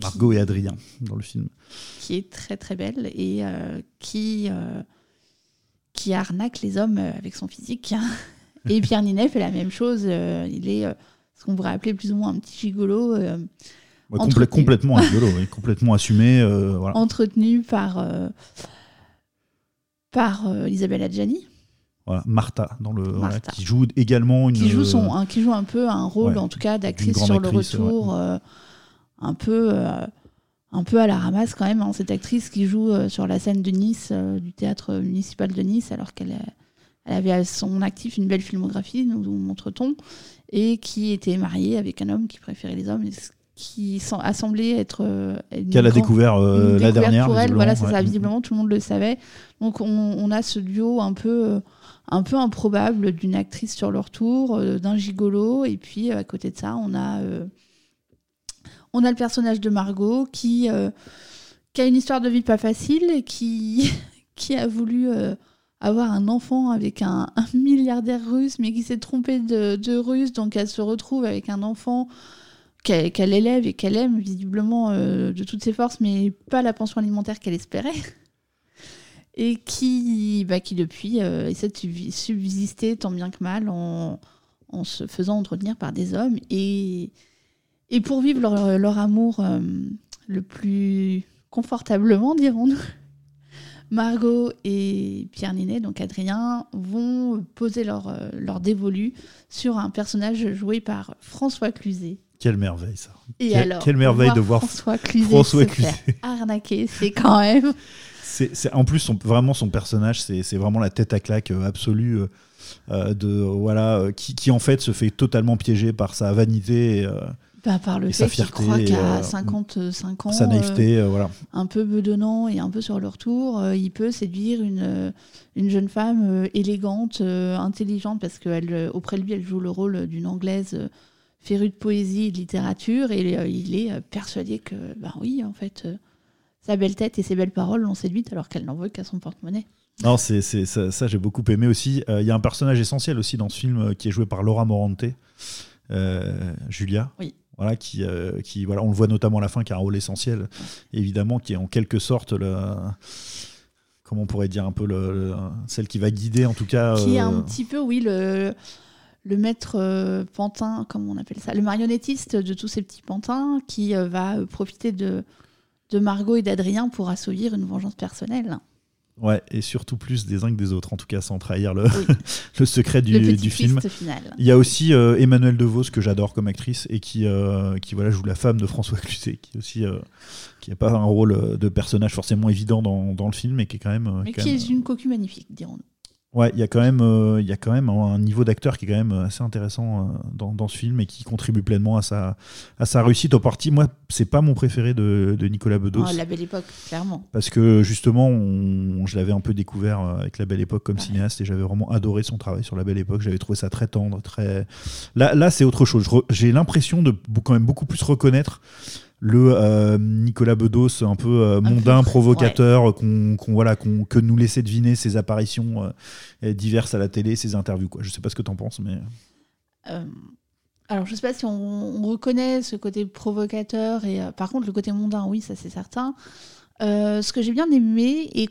Margot et Adrien dans le film. Qui est très très belle et euh, qui, euh, qui arnaque les hommes euh, avec son physique. et Pierre Ninet fait la même chose. il est ce qu'on pourrait appeler plus ou moins un petit gigolo. euh, Ouais, entretenu- complè- complètement rigolo, oui, complètement assumé. voilà. entretenu par, par Isabelle Adjani, Voilà, Martha, dans le, voilà, qui joue également une. qui joue, son, un, qui joue un peu un rôle, ouais, en tout cas, d'actrice sur le retour, euh, un, peu, euh, un peu à la ramasse quand même. hein, cette actrice qui joue euh, sur la scène de Nice, euh, du théâtre municipal de Nice, alors qu'elle euh, elle avait à son actif une belle filmographie, nous, nous montre-t-on, et qui était mariée avec un homme qui préférait les hommes, qui a semblé être. euh, Qu'elle a découvert euh, la dernière. pour elle, voilà, c'est ouais. ça. Visiblement, tout le monde le savait. Donc, on, on a ce duo un peu, euh, un peu improbable d'une actrice sur le retour, euh, d'un gigolo, et puis à côté de ça, on a, euh, le personnage de Margot qui, euh, qui a une histoire de vie pas facile qui, a voulu avoir un enfant avec un, milliardaire russe, mais qui s'est trompé de, russe, donc elle se retrouve avec un enfant qu'elle élève et qu'elle aime visiblement de toutes ses forces, mais pas la pension alimentaire qu'elle espérait. Et qui, bah, qui depuis euh, essaie de subsister tant bien que mal en, en se faisant entretenir par des hommes. Et, et pour vivre leur, leur amour euh, le plus confortablement, dirons-nous, Margot et Pierre Ninet, donc Adrien, vont poser leur, euh, leur dévolu sur un personnage joué par François Cluzet. Quelle merveille, ça. Et Quelle- alors, quelle merveille de voir François Cluzet François se Cluzet. faire arnaquer, c'est quand même. C'est, en plus, son- vraiment, son personnage, c'est, vraiment la tête à claque euh, absolue. euh, euh, de voilà qui, qui en fait se fait totalement piéger par sa vanité et, Bah, par le Et sa fait qu'il fierté, croit qu'à euh, 55 ans, sa naïveté euh, voilà un peu bedonnant et un peu sur le retour, euh, il peut séduire une, une jeune femme euh, élégante, intelligente, parce qu'auprès de lui, elle joue le rôle d'une anglaise férue de poésie et de littérature, et il est persuadé que, bah oui, en fait, sa belle tête et ses belles paroles l'ont séduite alors qu'elle n'en veut qu'à son porte-monnaie. non c'est, ça, ça, j'ai beaucoup aimé aussi Euh, il y a un personnage essentiel aussi dans ce film euh, qui est joué par Laura Morante euh, Julia Oui. voilà qui, euh, qui voilà on le voit notamment à la fin qui a un rôle essentiel évidemment qui est en quelque sorte le comment on pourrait dire un peu le, le- celle qui va guider en tout cas Qui est euh, un petit peu, oui, le, le maître euh, pantin, comme on appelle ça, le marionnettiste de tous ces petits pantins, qui euh, va profiter de, de Margot et d'Adrien pour assouvir une vengeance personnelle. Ouais, et surtout plus des uns que des autres, en tout cas sans trahir le, Oui. le secret du, le du film. final. Il y a aussi euh, Emmanuel DeVos que j'adore comme actrice et qui, euh, qui voilà, joue la femme de François Cluzet, qui aussi euh, qui n'a pas un rôle euh, de personnage forcément évident dans, dans le film, mais qui est quand même. euh, Mais quand qui même- est une cocu magnifique, dirons-nous. Ouais, il y a quand même, euh, y a quand même un, niveau d'acteur qui est quand même assez intéressant euh, dans, dans ce film et qui contribue pleinement à sa, à sa réussite au parti. Moi, c'est pas mon préféré de, de Nicolas Bedos. Oh, la belle époque, clairement. Parce que justement, on- je l'avais un peu découvert euh, avec La Belle Époque comme cinéaste et j'avais vraiment adoré son travail sur La Belle Époque. J'avais trouvé ça très tendre, très. Là, là c'est autre chose. J'ai l'impression de quand même beaucoup plus reconnaître le euh, Nicolas Bedos un peu euh, mondain, peu, provocateur, qu'on, voilà, qu'on- que nous laissait deviner ses apparitions euh, diverses à la télé, ses interviews. Quoi. Je sais pas ce que tu en penses, mais. Alors, je sais pas si on, on reconnaît ce côté provocateur, et par contre, le côté mondain, oui, ça c'est certain. Ce que j'ai bien aimé, et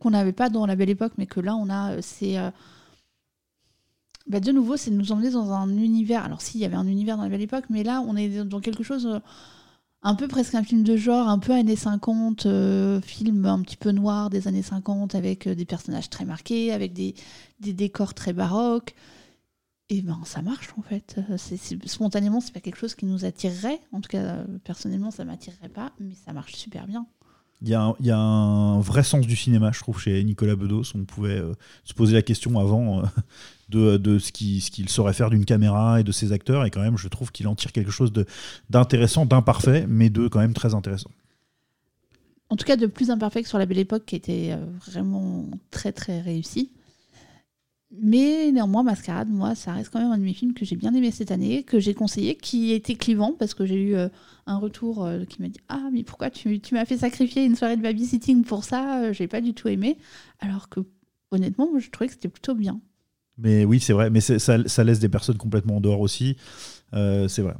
qu'on n'avait pas dans La Belle Époque, mais que là on a, c'est. bah, de nouveau, c'est de nous emmener dans un univers. Alors, s'il y avait un univers dans La Belle Époque, mais là, on est dans quelque chose. Un peu presque un film de genre, un peu années 50, euh, film un petit peu noir des années 50, avec euh, des personnages très marqués, avec des, décors très baroques. Et ben ça marche en fait. Euh, spontanément, c'est pas quelque chose qui nous attirerait. En tout cas, personnellement, ça m'attirerait pas, mais ça marche super bien. Il y, a un, vrai sens du cinéma, je trouve, chez Nicolas Bedos. On pouvait euh, se poser la question avant euh, de, ce qu'il saurait faire d'une caméra et de ses acteurs. Et quand même, je trouve qu'il en tire quelque chose d'intéressant, d'imparfait, mais de quand même très intéressant. En tout cas, de plus imparfait que sur La Belle Époque, qui était euh, vraiment très très réussi. Mais néanmoins, Mascarade, moi, ça reste quand même un de mes films que j'ai bien aimé cette année, que j'ai conseillé, qui était clivant parce que j'ai eu euh, un retour euh, qui m'a dit Ah, mais pourquoi tu, m'as fait sacrifier une soirée de babysitting pour ça Euh, J'ai pas du tout aimé. Alors que, honnêtement, je trouvais que c'était plutôt bien. Mais oui, c'est vrai. Mais ça, laisse des personnes complètement en dehors aussi. Euh, c'est vrai.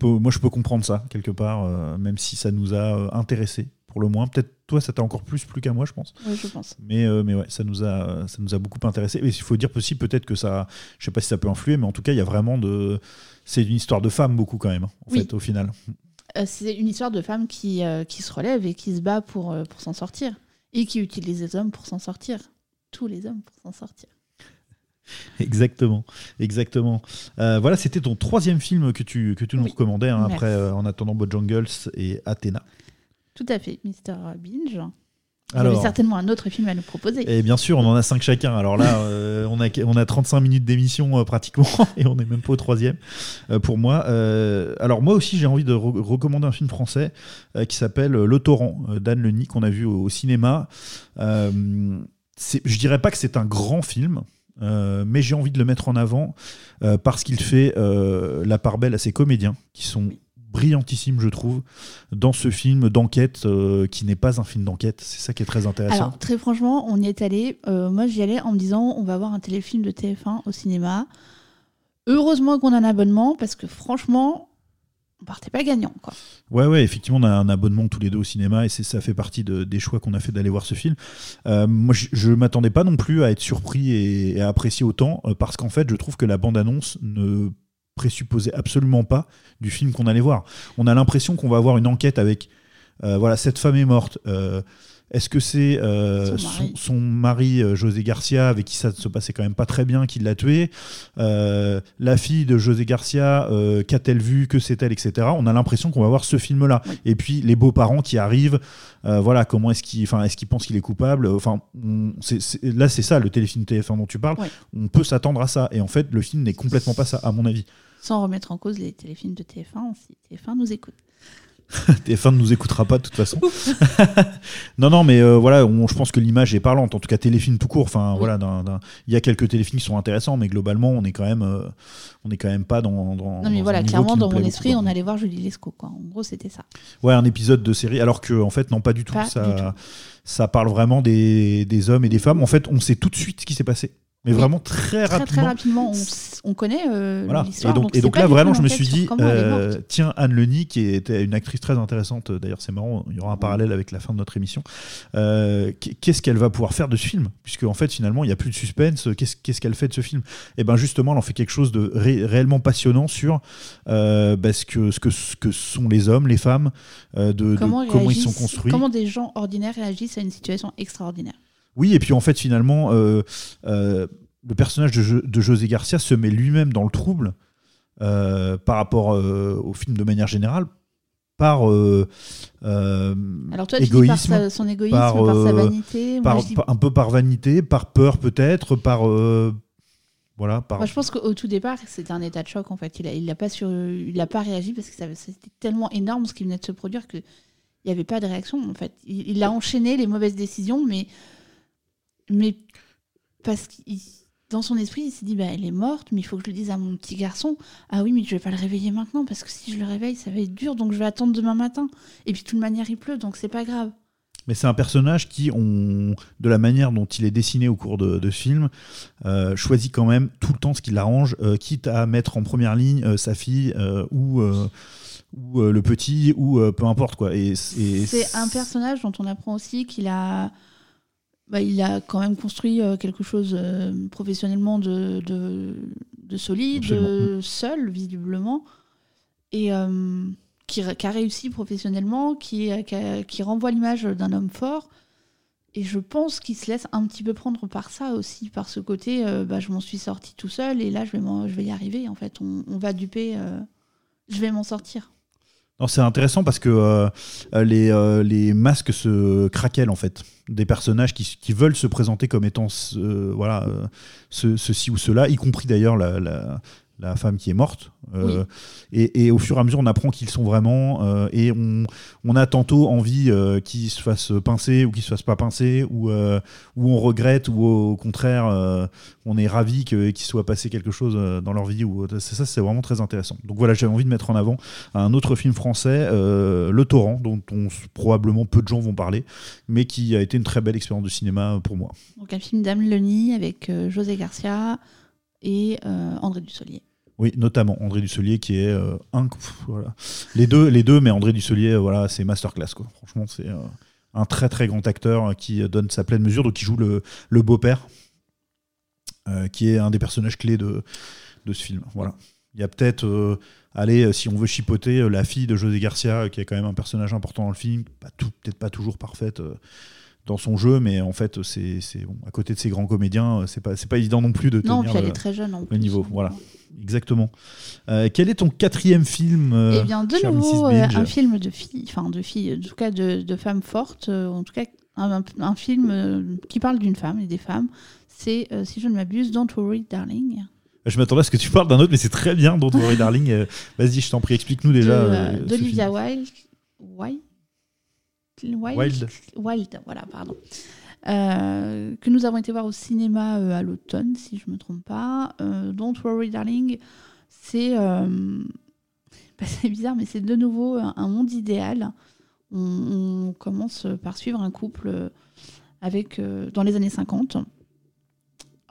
Moi, je peux comprendre ça, quelque part, même si ça nous a intéressés, pour le moins. Peut-être toi, ça t'a encore plus plu qu'à moi, je pense. Oui, je pense. Mais, euh, mais ouais, ça nous a, ça nous a beaucoup intéressé. Et il faut dire aussi peut-être que ça, je sais pas si ça peut influer, mais en tout cas, il y a vraiment de, c'est une histoire de femme beaucoup quand même, en Oui. fait, au final. Euh, c'est une histoire de femme qui, euh, qui se relève et qui se bat pour, pour s'en sortir. Et qui utilise les hommes pour s'en sortir. Tous les hommes pour s'en sortir. Exactement, exactement. Euh, voilà, c'était ton troisième film que tu, que tu nous Oui. recommandais hein, après euh, En attendant Bojangles et Athéna. Tout à fait, Mr. Binge. Vous avez Alors, certainement un autre film à nous proposer. et bien sûr, on en a cinq chacun. Alors là, euh, on, a, on a 35 minutes d'émission euh, pratiquement et on n'est même pas au troisième euh, pour moi. Alors moi aussi, j'ai envie de re- recommander un film français qui s'appelle Le Torrent d'Anne Leny qu'on a vu au, au cinéma. Je dirais pas que c'est un grand film. euh, mais j'ai envie de le mettre en avant euh, parce qu'il fait euh, la part belle à ses comédiens qui sont brillantissimes je trouve dans ce film d'enquête euh, qui n'est pas un film d'enquête c'est ça qui est très intéressant Alors, très franchement, on y est allé. euh, moi, j'y allais en me disant on va voir un téléfilm de TF1 au cinéma. Heureusement qu'on a un abonnement parce que franchement, on partait pas gagnant. Quoi. Ouais, ouais, effectivement, on a un abonnement tous les deux au cinéma et ça fait partie de- des choix qu'on a fait d'aller voir ce film. Euh, moi, je, je m'attendais pas non plus à être surpris et, et à apprécier autant euh, parce qu'en fait, je trouve que la bande-annonce ne présupposait absolument pas du film qu'on allait voir. On a l'impression qu'on va avoir une enquête avec, euh, voilà, cette femme est morte. euh, est-ce que c'est euh, Son son, mari. son mari, José Garcia, avec qui ça se passait quand même pas très bien, qui l'a tué La fille de José Garcia, qu'a-t-elle vu Que c'est elle Etc. On a l'impression qu'on va voir ce film-là. Et puis les beaux-parents qui arrivent, voilà, comment est-ce qu'ils est qu'ils pensent qu'il est coupable Enfin, on- là, c'est ça, le téléfilm TF1 dont tu parles. Ouais. On peut s'attendre à ça. Et en fait, le film n'est complètement pas ça, à mon avis. Sans remettre en cause les téléfilms de TF1, si TF1 nous écoute. TF1 ne nous écoutera pas de toute façon. non, non, mais euh, voilà, on- je pense que l'image est parlante. En tout cas, téléfilm tout court. Enfin, voilà, il y a quelques téléfilms qui sont intéressants, mais globalement, on est quand même, euh, on est quand même pas dans. dans Non, mais dans voilà, clairement, dans mon esprit, on allait voir Julie Lescaut. Quoi. En gros, c'était ça. Ouais, un épisode de série, alors que en fait, non, pas du tout. Pas du ça, ça parle vraiment des, des hommes et des femmes. En fait, on sait tout de suite ce qui s'est passé. Mais Oui. vraiment très Très, rapidement. très rapidement, on, connaît euh, Voilà. l'histoire. Et donc, et c'est donc là, vraiment, je me suis dit, comment euh, tiens, Anne Leny, qui était une actrice très intéressante, d'ailleurs, c'est marrant, il y aura un parallèle avec la fin de notre émission. Euh, qu'est-ce qu'elle va pouvoir faire de ce film? Puisque, en fait, finalement, il n'y a plus de suspense. Qu'est-ce qu'elle fait de ce film? Et bien, justement, elle en fait quelque chose de ré- réellement passionnant sur euh, bah, ce, que, ce, que, ce que sont les hommes, les femmes, euh, de, de Comment, comment ils sont construits. Comment des gens ordinaires réagissent à une situation extraordinaire. Oui, et puis en fait, finalement, euh, euh, le personnage de, Jo- de José Garcia se met lui-même dans le trouble euh, par rapport au film de manière générale, par Alors toi, tu dis par sa- son égoïsme, par, par, sa vanité. Par- dis- un peu par vanité, par peur peut-être, par voilà, par. Moi, je pense qu'au tout départ, c'était un état de choc en fait. Il n'a il a pas, sur... il a pas réagi parce que c'était tellement énorme ce qui venait de se produire qu'il n'y avait pas de réaction en fait. Il, il a enchaîné les mauvaises décisions, mais, mais parce que dans son esprit, il s'est dit bah, elle est morte, mais il faut que je le dise à mon petit garçon. Ah oui, mais je vais pas le réveiller maintenant parce que si je le réveille, ça va être dur, donc je vais attendre demain matin. Et puis de toute manière, il pleut, donc c'est pas grave. Mais c'est un personnage qui, on, de la manière dont il est dessiné au cours de, de film, euh, choisit quand même tout le temps ce qui l'arrange, euh, quitte à mettre en première ligne euh, sa fille ou, ou le petit ou peu importe quoi. Et, et C'est un personnage dont on apprend aussi qu'il a, bah, il a quand même construit euh, quelque chose euh, professionnellement de, de, de solide, Absolument. euh, seul visiblement, et euh, qui, qui a réussi professionnellement, qui, qui, a- qui renvoie l'image d'un homme fort. Et je pense qu'il se laisse un petit peu prendre par ça aussi, par ce côté, euh, bah, je m'en suis sorti tout seul et là je vais, m'en- je vais y arriver. En fait, on, on va duper, euh, je vais m'en sortir. C'est intéressant parce que euh, les, euh, les masques se craquellent en fait. Des personnages qui, veulent se présenter comme étant euh, voilà, euh, ce- ceci ou cela, y compris d'ailleurs la, la femme qui est morte. Euh, et, et au fur et à mesure, on apprend qu'ils sont vraiment. euh, et on, on a tantôt envie euh, qu'ils se fassent pincer ou qu'ils se fassent pas pincer, ou, ou on regrette, ou au contraire, on est ravi qu'il soit passé quelque chose dans leur vie. Ou, c'est ça, c'est vraiment très intéressant. Donc voilà, j'avais envie de mettre en avant un autre film français, Le Torrent, dont on, probablement peu de gens vont parler, mais qui a été une très belle expérience de cinéma pour moi. Donc un film d'Anne Leni avec José Garcia et euh, André Dussolier. Oui, notamment André Dusselier qui est euh, un, voilà. les deux, les deux, mais André Dusselier, euh, voilà, c'est masterclass. Franchement, c'est euh, un très très grand acteur euh, qui euh, donne sa pleine mesure, donc qui joue le, beau-père, euh, qui est un des personnages clés de, ce film. Voilà. Il y a peut-être, euh, allez, euh, si on veut chipoter, euh, la fille de José Garcia, euh, qui est quand même un personnage important dans le film, peut-être pas toujours parfaite. Dans son jeu, mais en fait, c'est bon, à côté de ces grands comédiens, euh, c'est pas, pas évident non plus de Non, tenir puis elle le- est très jeune en le plus. niveau. Voilà, exactement. Euh, quel est ton quatrième film euh, Eh bien, de nouveau, un film de filles, enfin de filles, en tout cas de, de femmes fortes, euh, en tout cas un, un- un film qui parle d'une femme et des femmes. C'est, si je ne m'abuse, Don't Worry Darling. Je m'attendais à ce que tu parles d'un autre, mais c'est très bien, Don't Worry Darling. Vas-y, je t'en prie, explique-nous déjà. d'Olivia. Wilde. Wilde Wilde. Wilde, voilà, pardon. Euh, que nous avons été voir au cinéma euh, à l'automne, si je ne me trompe pas. Euh, Don't Worry Darling, c'est bah, c'est bizarre, mais c'est de nouveau un, monde idéal. On, on commence par suivre un couple avec, dans les années 50.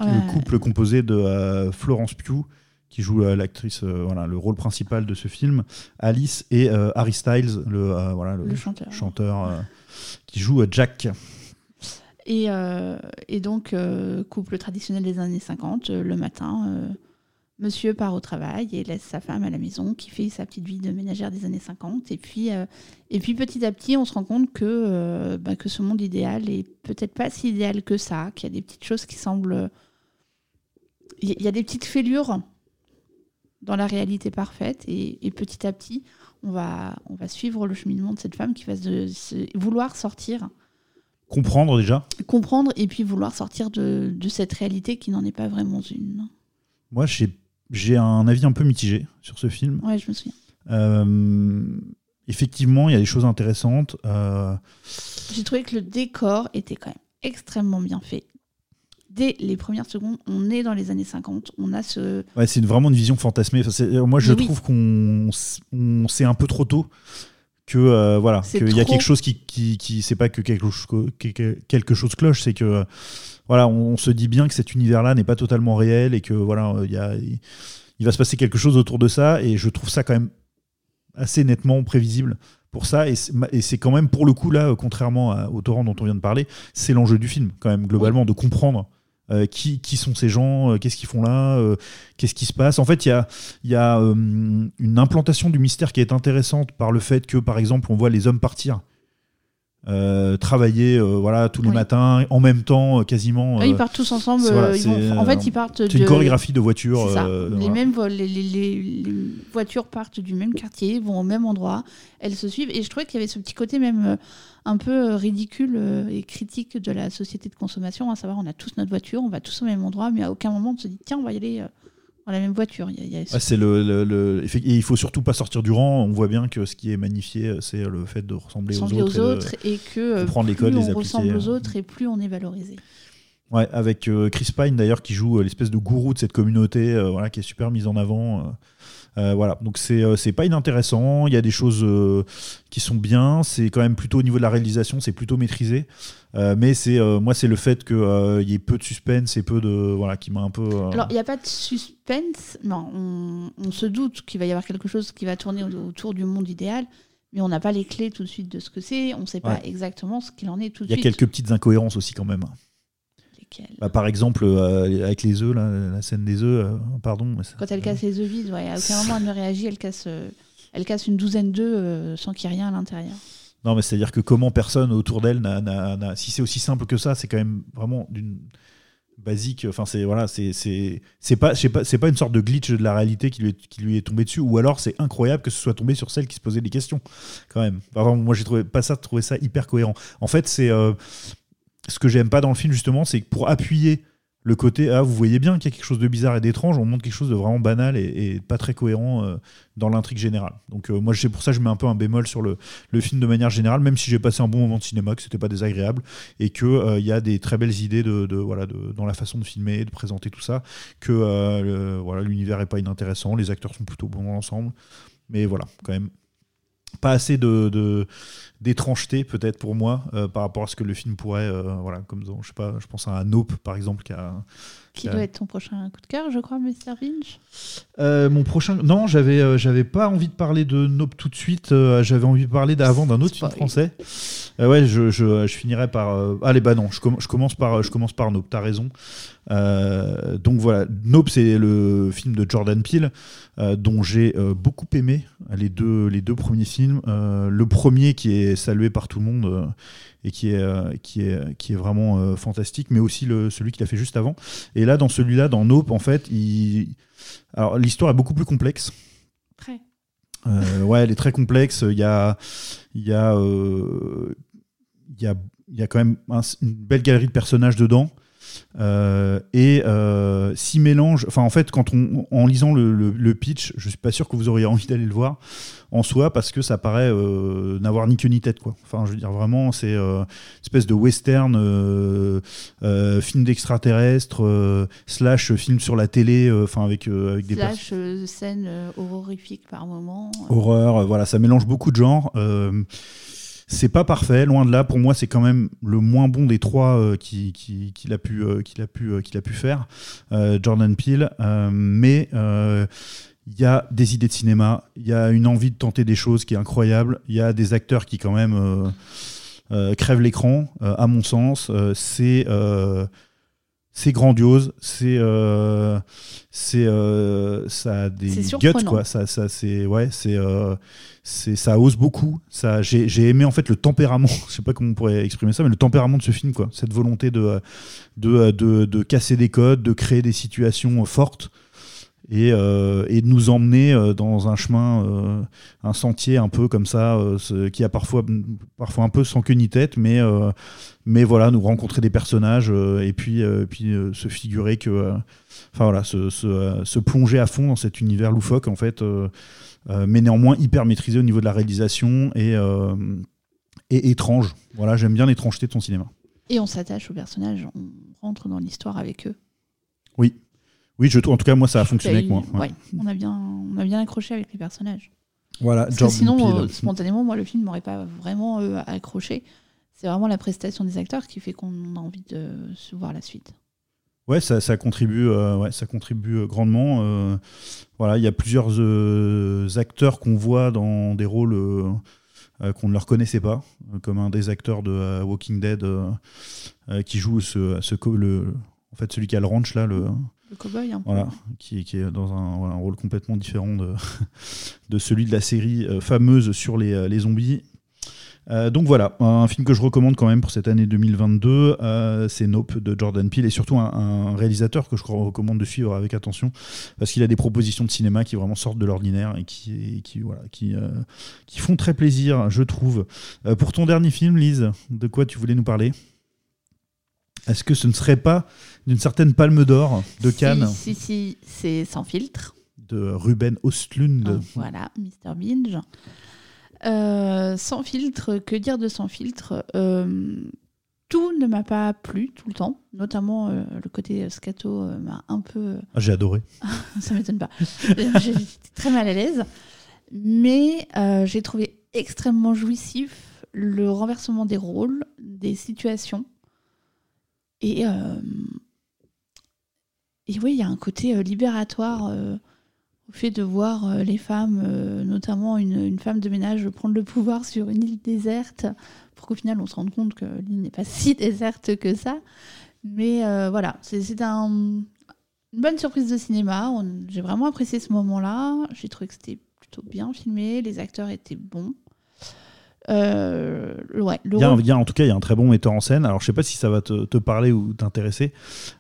Euh, Le couple composé de Florence Pugh, qui joue euh, l'actrice, euh, voilà, le rôle principal de ce film, Alice et euh, Harry Styles, le, euh, voilà, le, Le chanteur. chanteur, qui joue Jack. Et, et donc, couple traditionnel des années 50, euh, le matin, monsieur part au travail et laisse sa femme à la maison qui fait sa petite vie de ménagère des années 50. Et puis, et puis petit à petit, on se rend compte que, bah, que ce monde idéal est peut-être pas si idéal que ça, qu'il y a des petites choses qui semblent. Il y- il y a des petites fêlures dans la réalité parfaite. Et, et petit à petit, on va, on va suivre le cheminement de cette femme qui va se- se- vouloir sortir Comprendre déjà. comprendre et puis vouloir sortir de, de cette réalité qui n'en est pas vraiment une. Moi, j'ai j'ai un avis un peu mitigé sur ce film. Ouais, je me souviens. Euh, effectivement, il y a des choses intéressantes. Euh, J'ai trouvé que le décor était quand même extrêmement bien fait. Dès les premières secondes, on est dans les années 50, on a ce... Ouais, c'est vraiment une vision fantasmée. Enfin, euh, moi, je Mais oui. trouve qu'on sait un peu trop tôt que euh, voilà, qu'il y a trop. quelque chose qui, qui, qui c'est pas que quelque chose, que- que- quelque chose cloche, c'est que euh, voilà, on, on se dit bien que cet univers-là n'est pas totalement réel et que voilà, euh, il y a, il, va se passer quelque chose autour de ça et je trouve ça quand même assez nettement prévisible pour ça et c'est quand même pour le coup là, contrairement à- au torrent dont on vient de parler, c'est l'enjeu du film quand même globalement de comprendre euh, qui, qui sont ces gens, euh, qu'est-ce qu'ils font là, euh, qu'est-ce qui se passe? En fait, il y a, y a une implantation du mystère qui est intéressante par le fait que, par exemple, on voit les hommes partir. Euh, travailler euh, voilà tous les Oui. matins en même temps euh, quasiment Ah, ils partent tous ensemble. c'est- voilà, ils vont- c'est, en fait, ils partent c'est une chorégraphie de voitures les, voilà. mêmes les, les- les- les voitures partent du même quartier, vont au même endroit, elles se suivent. Et je trouvais qu'il y avait ce petit côté même un peu ridicule et critique de la société de consommation, à savoir on a tous notre voiture, on va tous au même endroit, mais à aucun moment on se dit tiens, on va y aller dans la même voiture. Il y a- il y a ce- Ouais, c'est le, le- et il faut surtout pas sortir du rang. On voit bien que ce qui est magnifié, c'est le fait de ressembler aux autres. aux et de- autres et que euh, les plus codes, on ressemble aux euh. autres et plus on est valorisé. Ouais, avec euh, Chris Pine d'ailleurs qui joue l'espèce de gourou de cette communauté, voilà, qui est super mise en avant. Euh. Euh, voilà, donc c'est euh, c'est pas inintéressant. Il y a des choses euh, qui sont bien. C'est quand même plutôt au niveau de la réalisation, c'est plutôt maîtrisé. Euh, mais c'est euh, moi, c'est le fait qu'il y ait peu de suspense et peu de voilà qui m'a un peu. euh, Alors, il n'y a pas de suspense. Non, on, on se doute qu'il va y avoir quelque chose qui va tourner au- autour du monde idéal, mais on n'a pas les clés tout de suite de ce que c'est. On ne sait pas exactement ce qu'il en est tout de Il y a suite. quelques petites incohérences aussi quand même. Bah, par exemple, euh, avec les œufs, là, la scène des œufs, euh, pardon. mais ça- Quand elle casse les œufs vides, ouais, à aucun moment elle ne réagit, elle casse, euh, elle casse une douzaine d'œufs sans qu'il y ait rien à l'intérieur. Non, mais c'est-à-dire que comment personne autour d'elle n'a- Si c'est aussi simple que ça, c'est quand même vraiment d'une basique. Enfin, c'est voilà, c'est c'est c'est pas, pas, c'est pas une sorte de glitch de la réalité qui lui est, qui lui est tombé dessus, ou alors c'est incroyable que ce soit tombé sur celle qui se posait des questions, quand même. Enfin, moi, j'ai trouvé pas ça, trouvé ça hyper cohérent. En fait, c'est euh, ce que j'aime pas dans le film justement, c'est que pour appuyer le côté ah vous voyez bien qu'il y a quelque chose de bizarre et d'étrange on montre quelque chose de vraiment banal et, pas très cohérent euh, dans l'intrigue générale. Donc euh, moi c'est pour ça que je mets un peu un bémol sur le, film de manière générale même si j'ai passé un bon moment de cinéma que c'était pas désagréable et que euh, il y a des très belles idées de, voilà dans la façon de filmer de présenter tout ça que voilà l'univers est pas inintéressant les acteurs sont plutôt bons ensemble. Mais voilà quand même pas assez de- d'étrangeté peut-être pour moi euh, par rapport à ce que le film pourrait euh, voilà comme je sais pas je pense à Nope par exemple qui a Qui qui a- doit être ton prochain coup de cœur, je crois, Mr. Finch. Euh, mon prochain non j'avais euh, j'avais pas envie de parler de Nope tout de suite j'avais envie de parler d'avant d'un autre film français. ouais je, je, je finirai par allez bah non je, comm- je commence par je commence par Nope t'as raison. Donc voilà Nope c'est le film de Jordan Peele dont j'ai beaucoup aimé les deux les deux premiers films. Le premier qui est salué par tout le monde euh, et qui est euh, qui est qui est vraiment euh, fantastique mais aussi le celui qu'il a fait juste avant et là dans celui-là dans Nope en fait il alors l'histoire est beaucoup plus complexe Très. euh, ouais, elle est très complexe. Il y a, il y a, euh, il y a, il y a quand même un- une belle galerie de personnages dedans. Euh, et euh, s'y mélange. Enfin, en fait, quand on, en lisant le, le- le pitch, je suis pas sûr que vous auriez envie d'aller le voir en soi parce que ça paraît euh, n'avoir ni queue ni tête, quoi. Enfin, je veux dire vraiment, c'est une espèce de western, film d'extraterrestre slash film sur la télé. Enfin, avec avec des Slash euh, scène euh, horrifique par moment. horreur, voilà, ça mélange beaucoup de genres. C'est pas parfait, loin de là. Pour moi, c'est quand même le moins bon des trois euh, qui- qui- qu'il a pu, euh, a euh, a pu faire, Jordan Peele. Mais il y a des idées de cinéma, il y a une envie de tenter des choses qui est incroyable. Il y a des acteurs qui quand même crèvent l'écran, à mon sens. C'est c'est grandiose, c'est euh, c'est euh, ça a des guts quoi. Ça, ça c'est ouais, c'est euh, c'est ça ose beaucoup. Ça, j'ai j'ai aimé en fait le tempérament. Je sais pas comment on pourrait exprimer ça, mais le tempérament de ce film quoi. Cette volonté de de, de, de casser des codes, de créer des situations fortes et, euh, et de nous emmener euh, dans un chemin, euh, un sentier un peu comme ça, ce- qui a parfois, parfois un peu sans queue ni tête, mais, mais voilà, nous rencontrer des personnages et puis, puis se figurer que, enfin voilà, se, se, se plonger à fond dans cet univers loufoque en fait, mais néanmoins hyper maîtrisé au niveau de la réalisation et, et étrange. Voilà, j'aime bien l'étrangeté de son cinéma. Et on s'attache aux personnages, on rentre dans l'histoire avec eux. Oui. Oui, je, en tout cas, moi, ça a fonctionné avec moi. une- ouais. ouais, on, a bien, on a bien accroché avec les personnages. Voilà, Parce que Jordan sinon, Peele. euh, spontanément, moi, le film m'aurait pas vraiment euh, accroché. C'est vraiment la prestation des acteurs qui fait qu'on a envie de se voir la suite. Ouais, ça, ça contribue, euh, ouais, ça contribue euh, grandement. euh, voilà, il y a plusieurs euh, acteurs qu'on voit dans des rôles euh, euh, qu'on ne leur connaissait pas, euh, comme un des acteurs de euh, Walking Dead euh, euh, qui joue ce, ce le, en fait celui qui a le ranch là, le Le cow-boy, voilà, qui, est dans un, rôle complètement différent de, celui de la série euh, fameuse sur les, euh, zombies. Euh, donc voilà, un film que je recommande quand même pour cette année 2022, euh, c'est Nope de Jordan Peele et surtout un, réalisateur que je recommande de suivre avec attention parce qu'il a des propositions de cinéma qui vraiment sortent de l'ordinaire et qui, qui, font très plaisir, je trouve. Pour ton dernier film, Lise, de quoi tu voulais nous parler? Est-ce que ce ne serait pas d'une certaine palme d'or de Cannes Si, si, c'est sans filtre. de Ruben Östlund Ah, voilà, Mr. Binge. Euh, sans filtre, que dire de sans filtre? Euh, Tout ne m'a pas plu tout le temps, notamment euh, le côté scato m'a un peu. Ah, J'ai adoré. ça m'étonne pas. Été très mal à l'aise. Mais j'ai trouvé extrêmement jouissif le renversement des rôles, des situations. Et, euh, et oui, il y a un côté euh, libératoire euh, au fait de voir les femmes, notamment une, femme de ménage, prendre le pouvoir sur une île déserte, pour qu'au final on se rende compte que l'île n'est pas si déserte que ça. Mais voilà, c'est c'est un, une bonne surprise de cinéma. J'ai vraiment apprécié ce moment-là. J'ai trouvé que c'était plutôt bien filmé. Les acteurs étaient bons. Euh, ouais, Il y a un- rôle- il y a- en tout cas, il y a un très bon metteur en scène. Alors, je sais pas si ça va te, te parler ou t'intéresser.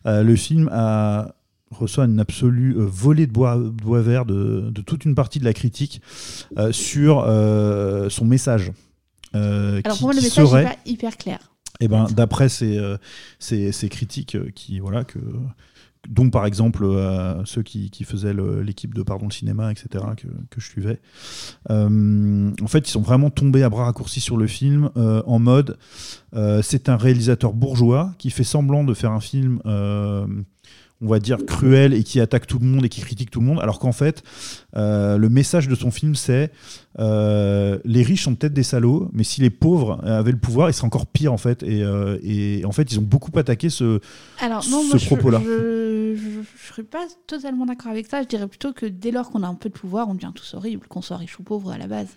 Euh, le film a, reçoit une absolue euh, volée de bois, de bois vert de, de toute une partie de la critique euh, sur son message. Alors qui- pour moi, le message serait- n'est pas hyper clair. Et ben, d'après ces, ces, ces critiques qui, voilà, que, dont par exemple euh, ceux qui, faisaient l'équipe de Pardon le cinéma, etc., que, je suivais, euh, en fait, ils sont vraiment tombés à bras raccourcis sur le film euh, en mode c'est un réalisateur bourgeois qui fait semblant de faire un film. On va dire cruel et qui attaque tout le monde et qui critique tout le monde, alors qu'en fait, euh, le message de son film, c'est euh, les riches sont peut-être des salauds, mais si les pauvres avaient le pouvoir, ils seraient encore pire en fait. Et, euh, et en fait, ils ont beaucoup attaqué ce, Alors, non, ce propos-là. Je ne serais pas totalement d'accord avec ça. Je dirais plutôt que dès lors qu'on a un peu de pouvoir, on devient tous horribles, qu'on soit riche ou pauvre à la base.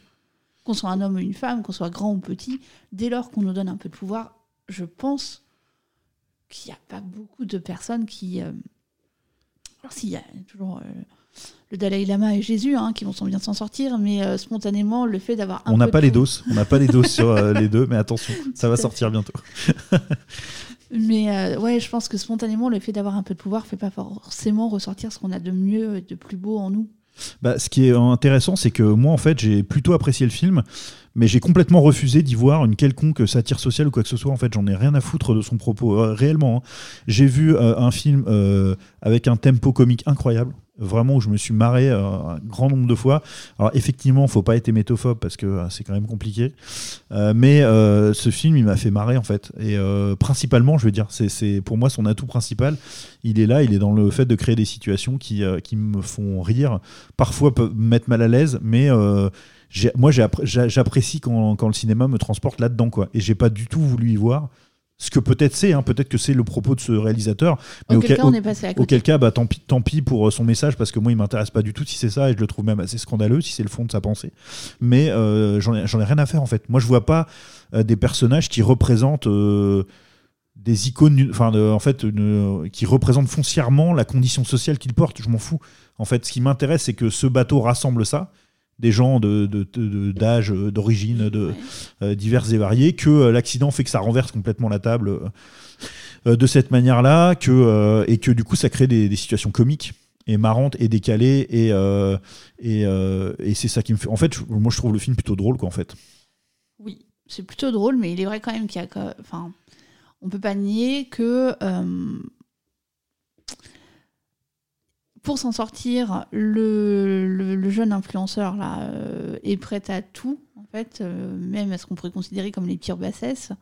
Qu'on soit un homme ou une femme, qu'on soit grand ou petit, dès lors qu'on nous donne un peu de pouvoir, je pense qu'il n'y a pas beaucoup de personnes qui. Alors, si, il y a toujours euh, le Dalai Lama et Jésus hein, qui vont bien s'en sortir, mais euh, spontanément, le fait d'avoir un On n'a pas de les doses, on n'a pas les doses sur euh, les deux, mais attention, ça va sortir bientôt. Mais euh, ouais, je pense que spontanément, le fait d'avoir un peu de pouvoir fait pas forcément ressortir ce qu'on a de mieux et de plus beau en nous. Bah, ce qui est intéressant, c'est que moi, en fait, j'ai plutôt apprécié le film, mais j'ai complètement refusé d'y voir une quelconque satire sociale ou quoi que ce soit. En fait, j'en ai rien à foutre de son propos, euh, réellement. hein. J'ai vu euh, un film euh, avec un tempo comique incroyable. Vraiment, où je me suis marré euh, un grand nombre de fois. Alors, effectivement, faut pas être hémétophobe parce que c'est quand même compliqué. Mais ce film, il m'a fait marrer, en fait. Et principalement, je veux dire, c'est- pour moi son atout principal. Il est là, il est dans le fait de créer des situations qui, qui me font rire parfois me mettre mal à l'aise, mais moi j'apprécie quand, quand le cinéma me transporte là-dedans. quoi. Et j'ai pas du tout voulu y voir. Ce que peut-être c'est, hein, peut-être que c'est le propos de ce réalisateur. Mais Auquel auquel, cas, on est passé à côté. auquel cas, bah, tant, pis, tant pis pour euh, son message, parce que moi il m'intéresse pas du tout si c'est ça, et je le trouve même assez scandaleux si c'est le fond de sa pensée. Mais euh, j'en ai, rien à faire en fait. Moi je vois pas euh, des personnages qui représentent. euh, des icônes, enfin, en fait, une- qui représentent foncièrement la condition sociale qu'ils portent. Je m'en fous. En fait, ce qui m'intéresse, c'est que ce bateau rassemble ça, des gens de, de- de- d'âge, euh, d'origine, de, euh, divers et variés, que euh, l'accident fait que ça renverse complètement la table de cette manière-là, que, et que du coup, ça crée des, des situations comiques et marrantes et décalées, et, euh, et, euh, et c'est ça qui me fait. En fait, moi, je trouve le film plutôt drôle, quoi, en fait. Oui, c'est plutôt drôle, mais il est vrai quand même qu'il y a. Enfin, on peut pas nier que. euh, pour s'en sortir, le, le- le jeune influenceur là euh, est prêt à tout, en fait, euh, même à ce qu'on pourrait considérer comme les pires bassesses.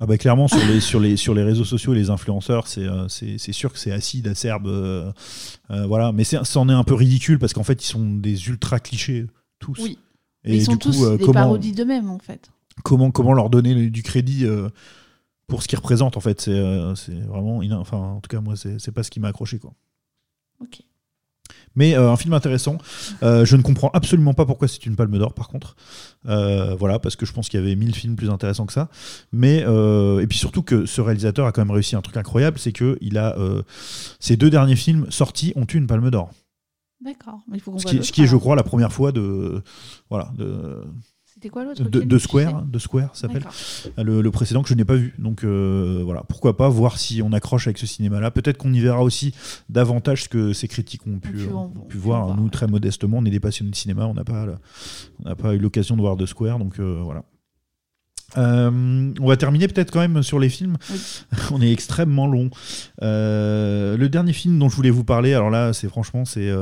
Ah bah clairement sur les, sur les, sur les réseaux sociaux les influenceurs c'est euh, c'est sûr que c'est acide acerbe voilà mais c'est- c'en est un peu ridicule parce qu'en fait ils sont des ultra clichés tous Oui. et ils sont du tous coup des comment, parodies d'eux-mêmes, en fait. comment comment leur donner du crédit pour ce qu'ils représentent en fait? C'est c'est vraiment enfin en tout cas moi c'est c'est pas ce qui m'a accroché quoi Ok. mais euh, un film intéressant. Euh, je ne comprends absolument pas pourquoi c'est une palme d'or, par contre. Euh, voilà, parce que je pense qu'il y avait mille films plus intéressants que ça. Mais et puis surtout que ce réalisateur a quand même réussi un truc incroyable, c'est que il a ses deux derniers films sortis ont eu une palme d'or. D'accord. Ce qui, l'autre, ce qui est, je crois, la première fois de voilà de C'était quoi l'autre de, Square, de Square s'appelle le, le précédent que je n'ai pas vu. Donc euh, voilà, pourquoi pas voir si on accroche avec ce cinéma-là. Peut-être qu'on y verra aussi davantage ce que ces critiques ont pu, ont voir. Nous, très modestement, on est des passionnés de cinéma, on n'a pas, le- on n'a pas eu l'occasion de voir de Square, donc euh, voilà. Euh, on va terminer peut-être quand même sur les films. on est extrêmement long. Le dernier film dont je voulais vous parler, alors là, c'est franchement, c'est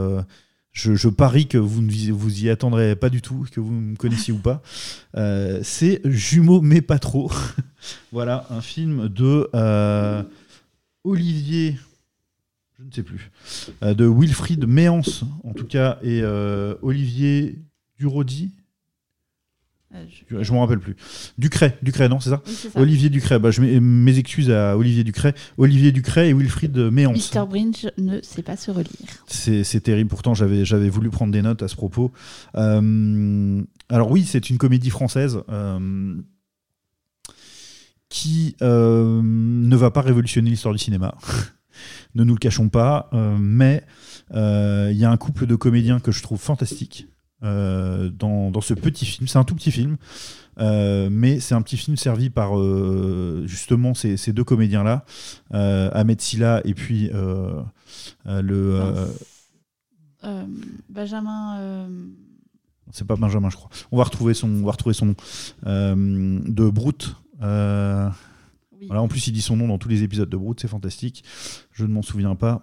je, parie que vous ne vous y attendrez pas du tout, que vous me connaissiez ou pas. Euh, c'est Jumeaux mais pas trop. voilà, un film de euh, Olivier, je ne sais plus, euh, de Wilfried Méance en tout cas, et Olivier Durodi. Euh, Je, je m'en rappelle plus. Ducret, Ducret, non, c'est ça, Oui, c'est ça. Olivier Ducret. Bah, je mets mes excuses à Olivier Ducret. Olivier Ducret et Wilfried Méance. Mr. Bringe ne sait pas se relire. C'est terrible. Pourtant, j'avais voulu prendre des notes à ce propos. Euh, alors oui, c'est une comédie française euh, qui euh, ne va pas révolutionner l'histoire du cinéma. ne nous le cachons pas. euh, mais euh, il y a un couple de comédiens que je trouve fantastique euh, dans, dans ce petit film. C'est un tout petit film. euh, mais c'est un petit film servi par euh, justement ces, ces deux comédiens-là, Ahmed Silla et puis le, Benjamin. c'est pas Benjamin, je crois. On va retrouver son, on va retrouver son nom. De Brute, Oui. voilà, en plus, il dit son nom dans tous les épisodes de Brute, c'est fantastique. Je ne m'en souviens pas.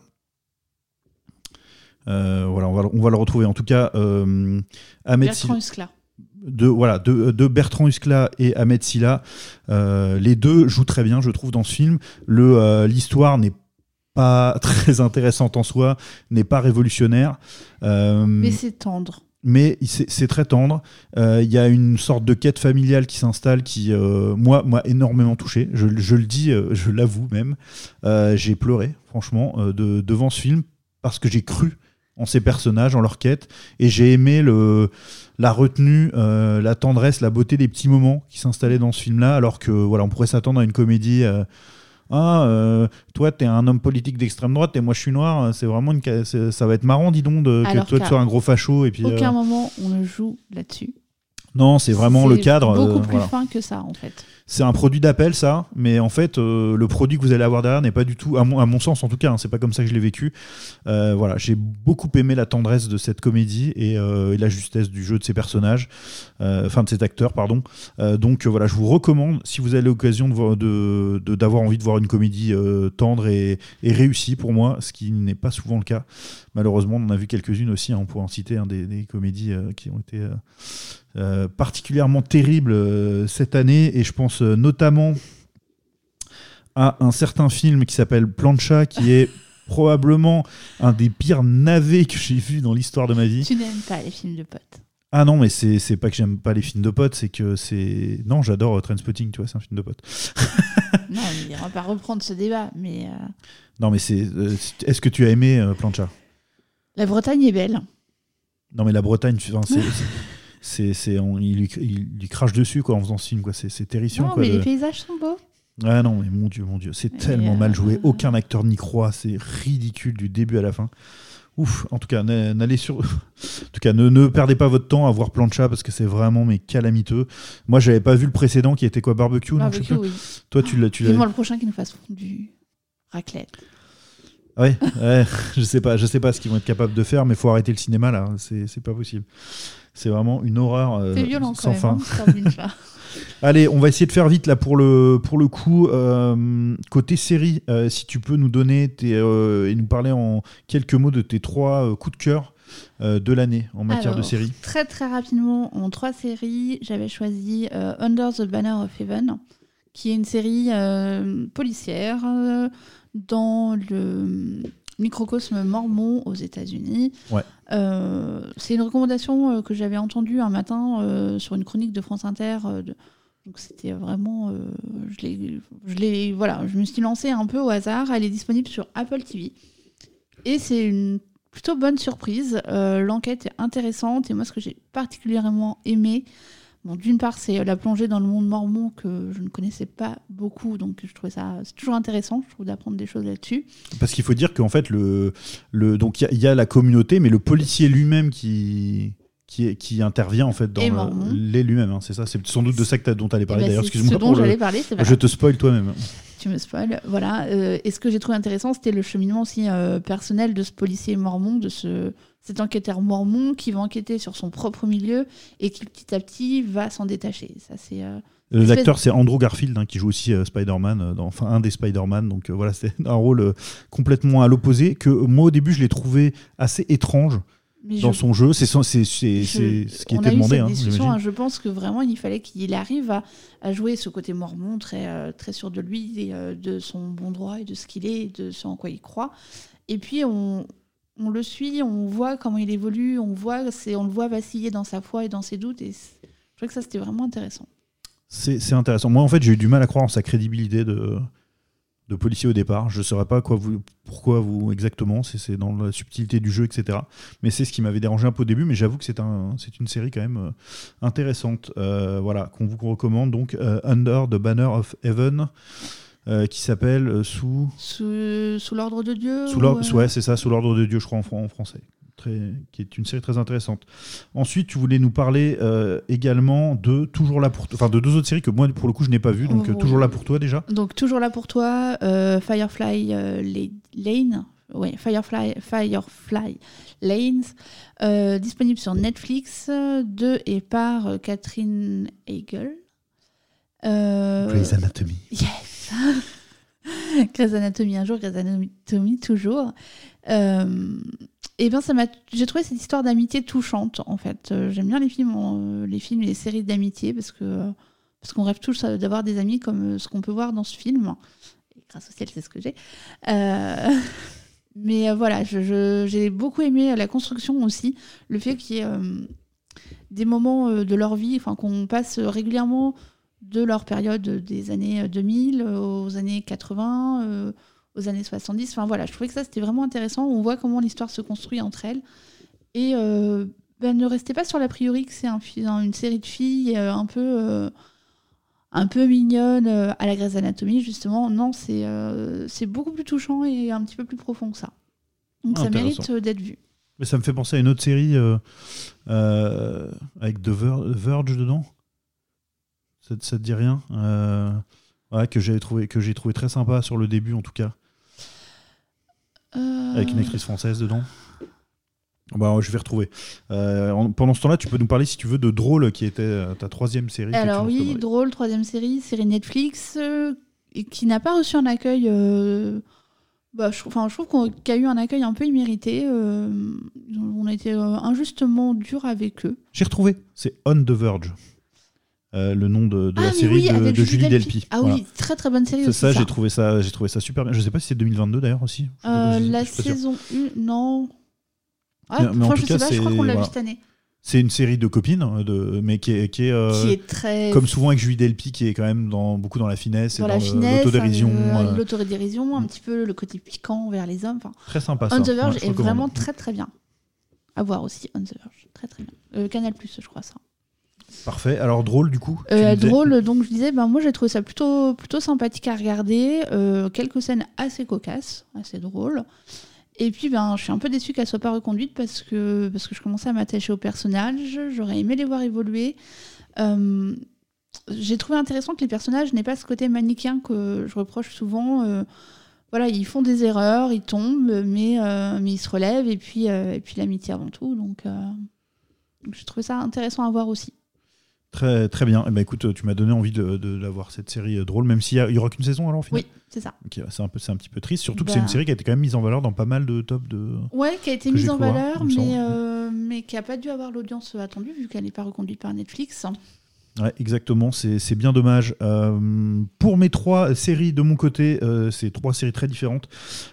Euh, voilà, on va, on va le retrouver. En tout cas, euh, Ahmed Bertrand Huskla. de, voilà, de, de Bertrand Huskla et Ahmed Silla. euh, les deux jouent très bien, je trouve, dans ce film. L'histoire n'est pas très intéressante en soi, n'est pas révolutionnaire. euh, Mais c'est tendre. mais c'est très tendre. Euh, Il y a une sorte de quête familiale qui s'installe qui, euh, moi, m'a énormément touché. Je, je le dis, je l'avoue même. J'ai pleuré, franchement, de- devant ce film parce que j'ai cru en ces personnages, en leur quête, et j'ai aimé le, la retenue, euh, la tendresse, la beauté des petits moments qui s'installaient dans ce film-là, alors que voilà, on pourrait s'attendre à une comédie. euh, ah, euh, toi, t'es un homme politique d'extrême droite et moi, je suis noir. C'est vraiment une, ça va être marrant, dis donc, de, que toi, tu sois un gros facho et puis. euh, Aucun moment on ne joue là-dessus. Non, c'est vraiment le cadre. Beaucoup euh, plus voilà. fin que ça, en fait. C'est un produit d'appel, ça, mais en fait, euh, le produit que vous allez avoir derrière n'est pas du tout, à mon, à mon sens en tout cas, hein, c'est pas comme ça que je l'ai vécu. Euh, voilà, j'ai beaucoup aimé la tendresse de cette comédie et, et la justesse du jeu de ces personnages, enfin de cet acteur, pardon. Donc voilà, je vous recommande, si vous avez l'occasion de voir- de- de- d'avoir envie de voir une comédie tendre et, et réussie pour moi, ce qui n'est pas souvent le cas. Malheureusement, on en a vu quelques-unes aussi, hein, on pourrait en citer hein, des, des comédies qui ont été euh, particulièrement terribles euh, cette année, et je pense euh, notamment à un certain film qui s'appelle Plancha, qui est probablement un des pires navets que j'ai vu dans l'histoire de ma vie. Tu n'aimes pas les films de potes. Ah non, mais c'est pas que j'aime pas les films de potes, c'est que c'est. Non, j'adore Trainspotting, tu vois, c'est un film de potes. non, mais on va pas reprendre ce débat, mais Non, mais c'est. Est-ce que tu as aimé Plancha? La Bretagne est belle. Non, mais la Bretagne, tu- enfin, c'est. c'est- c'est- on- il, lui, il lui crache dessus quoi, en faisant ce film, quoi. C'est c'est terrifiant. Non, quoi, mais de- les paysages sont beaux. Ah non, mais mon Dieu, mon Dieu, c'est tellement euh, mal joué. Aucun acteur n'y croit. C'est ridicule du début à la fin. Ouf, en tout cas, n'a- n'allez sur. en tout cas, ne, ne perdez pas votre temps à voir Plancha parce que c'est vraiment mais calamiteux. Moi, j'avais pas vu le précédent qui était quoi Barbecue, non, je sais Barbecue, oui. Toi, tu l'as, tu l'as. Le prochain qui nous fasse du raclette. Ouais, ouais, je sais pas, je sais pas ce qu'ils vont être capables de faire, mais faut arrêter le cinéma là. C'est, c'est pas possible. C'est vraiment une horreur euh, C'est violent sans quand même. fin. hein. Allez, on va essayer de faire vite là pour le, pour le coup. Euh, côté série, euh, si tu peux nous donner tes, et nous parler en quelques mots de tes trois coups de cœur de l'année en matière de série. Très très rapidement, en trois séries, j'avais choisi Under the Banner of Heaven, qui est une série policière dans le microcosme mormon aux États-Unis. Ouais. Euh, c'est une recommandation euh, que j'avais entendue un matin euh, sur une chronique de France Inter. de- donc c'était vraiment, je l'ai, je l'ai- voilà, je me suis lancée un peu au hasard. Elle est disponible sur Apple TV et c'est une plutôt bonne surprise. L'enquête est intéressante et moi ce que j'ai particulièrement aimé, bon, d'une part c'est la plongée dans le monde mormon que je ne connaissais pas beaucoup, donc je trouvais ça c'est toujours intéressant, je trouve d'apprendre des choses là-dessus. Parce qu'il faut dire qu'en fait, le, le, donc il y a- il y, a la communauté, mais le policier lui-même qui, qui, intervient en fait dans Et le- mormon. l'est lui-même. hein, c'est ça, c'est sans doute de ça que dont tu allais parler Eh ben, d'ailleurs. Excuse-moi pas Je te spoil toi-même. Spoil, voilà. Euh, et ce que j'ai trouvé intéressant, c'était le cheminement aussi euh, personnel de ce policier mormon, de ce, cet enquêteur mormon qui va enquêter sur son propre milieu et qui petit à petit va s'en détacher. Ça, c'est. euh, L'acteur, c'est Andrew Garfield, hein, qui joue aussi euh, Spider-Man, enfin un des Spider-Man. Donc voilà, c'est un rôle complètement à l'opposé, que moi au début, je l'ai trouvé assez étrange Mais dans je- son jeu. C'est ce qui on était a eu demandé, cette hein, discussion, hein, je pense que vraiment il fallait qu'il arrive à, à jouer ce côté mormon très, euh, très sûr de lui, et, euh, de son bon droit et de ce qu'il est, et de ce en quoi il croit. Et puis on, on le suit, on voit comment il évolue, on, voit, on le voit vaciller dans sa foi et dans ses doutes. Et je trouvais que ça c'était vraiment intéressant. C'est c'est intéressant. Moi, en fait, j'ai eu du mal à croire en sa crédibilité de, de policier au départ. Je ne saurais pas quoi vous, pourquoi vous exactement, c'est dans la subtilité du jeu, etc. Mais c'est ce qui m'avait dérangé un peu au début, mais j'avoue que c'est un, c'est une série quand même euh, intéressante. Euh, voilà, qu'on vous recommande. Donc, euh, Under the Banner of Heaven, euh, qui s'appelle sous. Sous, sous l'ordre de Dieu Sous ou, l'ordre, ouais, c'est ça, sous l'ordre de Dieu, je crois en français. Très, qui est une série très intéressante. Ensuite, tu voulais nous parler euh, également de toujours là pour, enfin de deux autres séries que moi pour le coup je n'ai pas vues, donc euh, Oh. toujours là pour toi déjà. Donc toujours là pour toi, euh, Firefly La- Lane, ouais, Firefly, Firefly Lanes, disponible sur Netflix, de et par Catherine Hegel. Grey's Anatomy. Yes Grey's Anatomy un jour, Grey's Anatomy toujours. Euh, et bien. J'ai trouvé cette histoire d'amitié touchante, en fait. Euh, J'aime bien les films, euh, les films et les séries d'amitié parce que parce qu'on rêve tous d'avoir des amis comme euh, ce qu'on peut voir dans ce film. Grâce au ciel, c'est ce que j'ai. Euh, Mais euh, voilà, je- je- j'ai beaucoup aimé la construction aussi, le fait qu'il y ait euh, des moments euh, de leur vie, enfin qu'on passe régulièrement de leur période des années euh, 2000 aux années 80, euh, aux années 70. Enfin voilà, je trouvais que ça c'était vraiment intéressant. On voit comment l'histoire se construit entre elles. Et euh, ben, ne restez pas sur l'a priori que c'est un, une série de filles euh, un peu. euh, un peu mignonne euh, à la Grey's Anatomy, justement. Non, c'est euh, c'est beaucoup plus touchant et un petit peu plus profond que ça. Donc Ah, ça mérite euh, d'être vu. Mais ça me fait penser à une autre série avec The Ver- Verge dedans. Ça, te- ça te dit rien? Ouais, que j'ai trouvé que j'ai trouvé très sympa sur le début en tout cas, avec une actrice française dedans. Bah, je vais retrouver. Euh, en- pendant ce temps-là, tu peux nous parler, si tu veux, de Drôle, qui était euh, ta troisième série. que tu Alors nous oui, recommandes. drôle, troisième série, série Netflix, euh, et qui n'a pas reçu un accueil. euh, bah, je, enfin, je trouve qu'on- qu'il y a eu un accueil un peu immérité. euh, on a été euh, injustement dur avec eux. J'ai retrouvé. C'est On the Verge. Euh, le nom de, de ah la mais série oui, de, Julie Delpy. Ah Voilà. oui, très très bonne série C'est ça, ça. j'ai trouvé ça, j'ai trouvé ça super bien. Je sais pas si c'est 2022 d'ailleurs aussi. Euh, la saison 1, non. Ah, Mais- mais en tout je cas, sais pas, je crois qu'on l'a voilà. vu cette année. C'est une série de copines, euh, de, mais qui est, qui est, euh, qui est très. comme souvent avec Julie Delpy, qui est quand même dans, beaucoup dans la finesse dans et la dans l'autodérision. euh, l'autodérision, un petit peu le côté piquant vers les hommes. Très sympa ça. On the Verge Ouais, est vraiment très très bien. À voir aussi, On the Verge. Très très bien. Euh, Canal Plus, je crois ça. Parfait. Alors drôle du coup. Euh, drôle, donc je disais, ben, moi j'ai trouvé ça plutôt, plutôt sympathique à regarder. Euh, quelques scènes assez cocasses, assez drôles. Et puis ben, je suis un peu déçue qu'elle soit pas reconduite parce que, parce que je commençais à m'attacher aux personnages. J'aurais aimé les voir évoluer. Euh, j'ai trouvé intéressant que les personnages n'aient pas ce côté manichéen que je reproche souvent. Voilà, ils font des erreurs, ils tombent, mais, mais ils se relèvent. Et puis, et puis l'amitié avant tout. Donc, donc j'ai trouvé ça intéressant à voir aussi. Très très bien. Eh ben, écoute, tu m'as donné envie de, de, d'avoir cette série euh, drôle, même s'il y, a- il y aura qu'une saison alors au final. Oui, c'est ça. Ok, c'est un peu c'est un petit peu triste, surtout que Bah. c'est une série qui a été quand même mise en valeur dans pas mal de tops de. Ouais, qui a été mise en voir, valeur, mais, euh, mais qui n'a pas dû avoir l'audience attendue vu qu'elle n'est pas reconduite par Netflix. Ouais, exactement, c'est bien dommage. Euh, pour mes trois séries de mon côté, euh, c'est trois séries très différentes,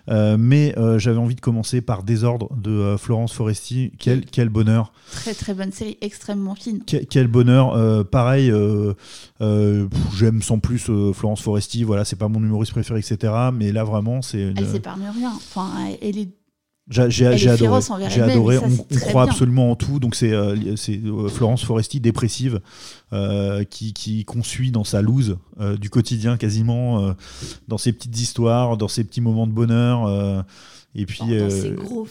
Euh, mais j'avais envie de commencer par Désordre de Florence Foresti. Quel, quel bonheur! Très très bonne série, extrêmement fine. Quel, quel bonheur! Pareil, j'aime sans plus Florence Foresti, voilà, c'est pas mon humoriste préféré, etc. Mais là, vraiment, c'est. une- Elle s'épargne rien. Enfin, elle est J'ai adoré. J'ai ça, on croit bien. absolument en tout. Donc c'est euh, euh, Florence Foresti dépressive euh, qui, qui qu'on suit dans sa loose euh, du quotidien quasiment, dans ses petites histoires, dans ses petits moments de bonheur. Euh, et puis euh, ses gros